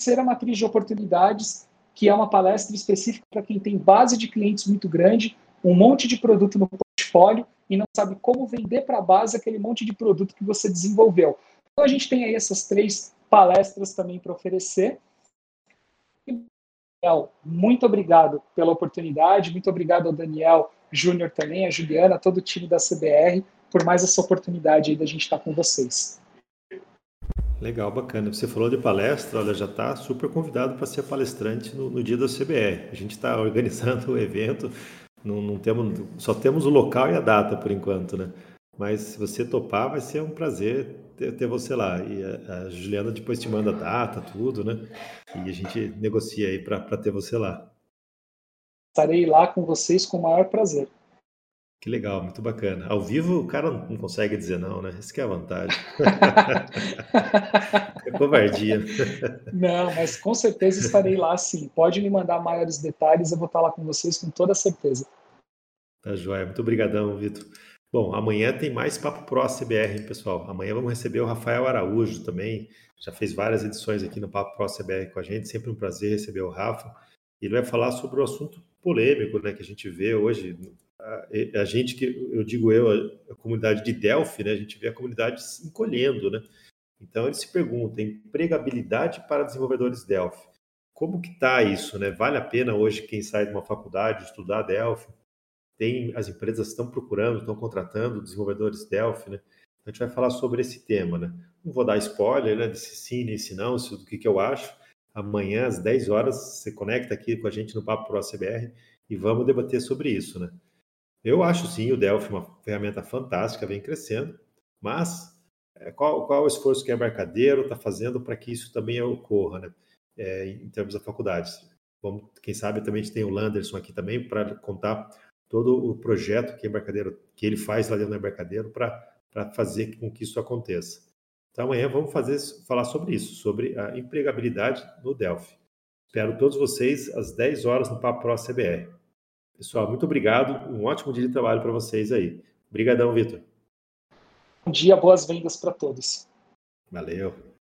Ser a matriz de oportunidades, que é uma palestra específica para quem tem base de clientes muito grande um monte de produto no portfólio e não sabe como vender para a base aquele monte de produto que você desenvolveu. Então a gente tem aí essas três palestras também para oferecer. Daniel, muito obrigado pela oportunidade, muito obrigado ao Daniel Júnior também, a Juliana, todo o time da CBR, por mais essa oportunidade aí da gente estar com vocês. Legal, bacana. Você falou de palestra, olha, já está super convidado para ser palestrante no, no dia da CBR. A gente está <laughs> organizando o evento, não, não temos, só temos o local e a data por enquanto, né? Mas se você topar, vai ser um prazer ter, ter você lá. E a, a, Juliana depois te manda a data, tudo, né? E a gente negocia aí para ter você lá. Estarei lá com vocês com o maior prazer. Que legal, muito bacana. Ao vivo o cara não consegue dizer não, né? Isso que é a vantagem. <laughs> é covardia. Não, mas com certeza estarei lá sim. Pode me mandar maiores detalhes, eu vou estar lá com vocês com toda certeza. Tá joia. Muito obrigadão, Vitor. Bom, amanhã tem mais Papo Pro CBR, pessoal. Amanhã vamos receber o Rafael Araújo também. Já fez várias edições aqui no Papo Pro CBR com a gente. Sempre um prazer receber o Rafa. Ele vai falar sobre o assunto polêmico né, que a gente vê hoje. A, gente que, eu digo eu, a, comunidade de Delphi, né, a gente vê a comunidade se encolhendo, né? Então ele se pergunta, empregabilidade para desenvolvedores Delphi. Como que está isso, né? Vale a pena hoje quem sai de uma faculdade estudar Delphi? tem as empresas estão procurando, estão contratando desenvolvedores Delphi, né? A gente vai falar sobre esse tema, né? Não vou dar spoiler, né? Se sim, se não, se, do que, que eu acho. Amanhã, às 10 horas, você conecta aqui com a gente no Papo Pro CBR e vamos debater sobre isso, né? Eu acho sim o Delphi uma ferramenta fantástica, vem crescendo, mas é, qual, qual o esforço que o embarcadeiro está fazendo para que isso também ocorra, né? É, em termos da faculdade. Vamos, quem sabe também a gente tem o Landerson aqui também para contar todo o projeto que, embarcadeiro, que ele faz lá dentro do embarcadeiro para fazer com que isso aconteça. Então, amanhã vamos fazer, falar sobre isso, sobre a empregabilidade no Delphi. Espero todos vocês às 10 horas no Papo Pro CBR. Pessoal, muito obrigado. Um ótimo dia de trabalho para vocês aí. Obrigadão, Vitor. Bom dia, boas vendas para todos. Valeu.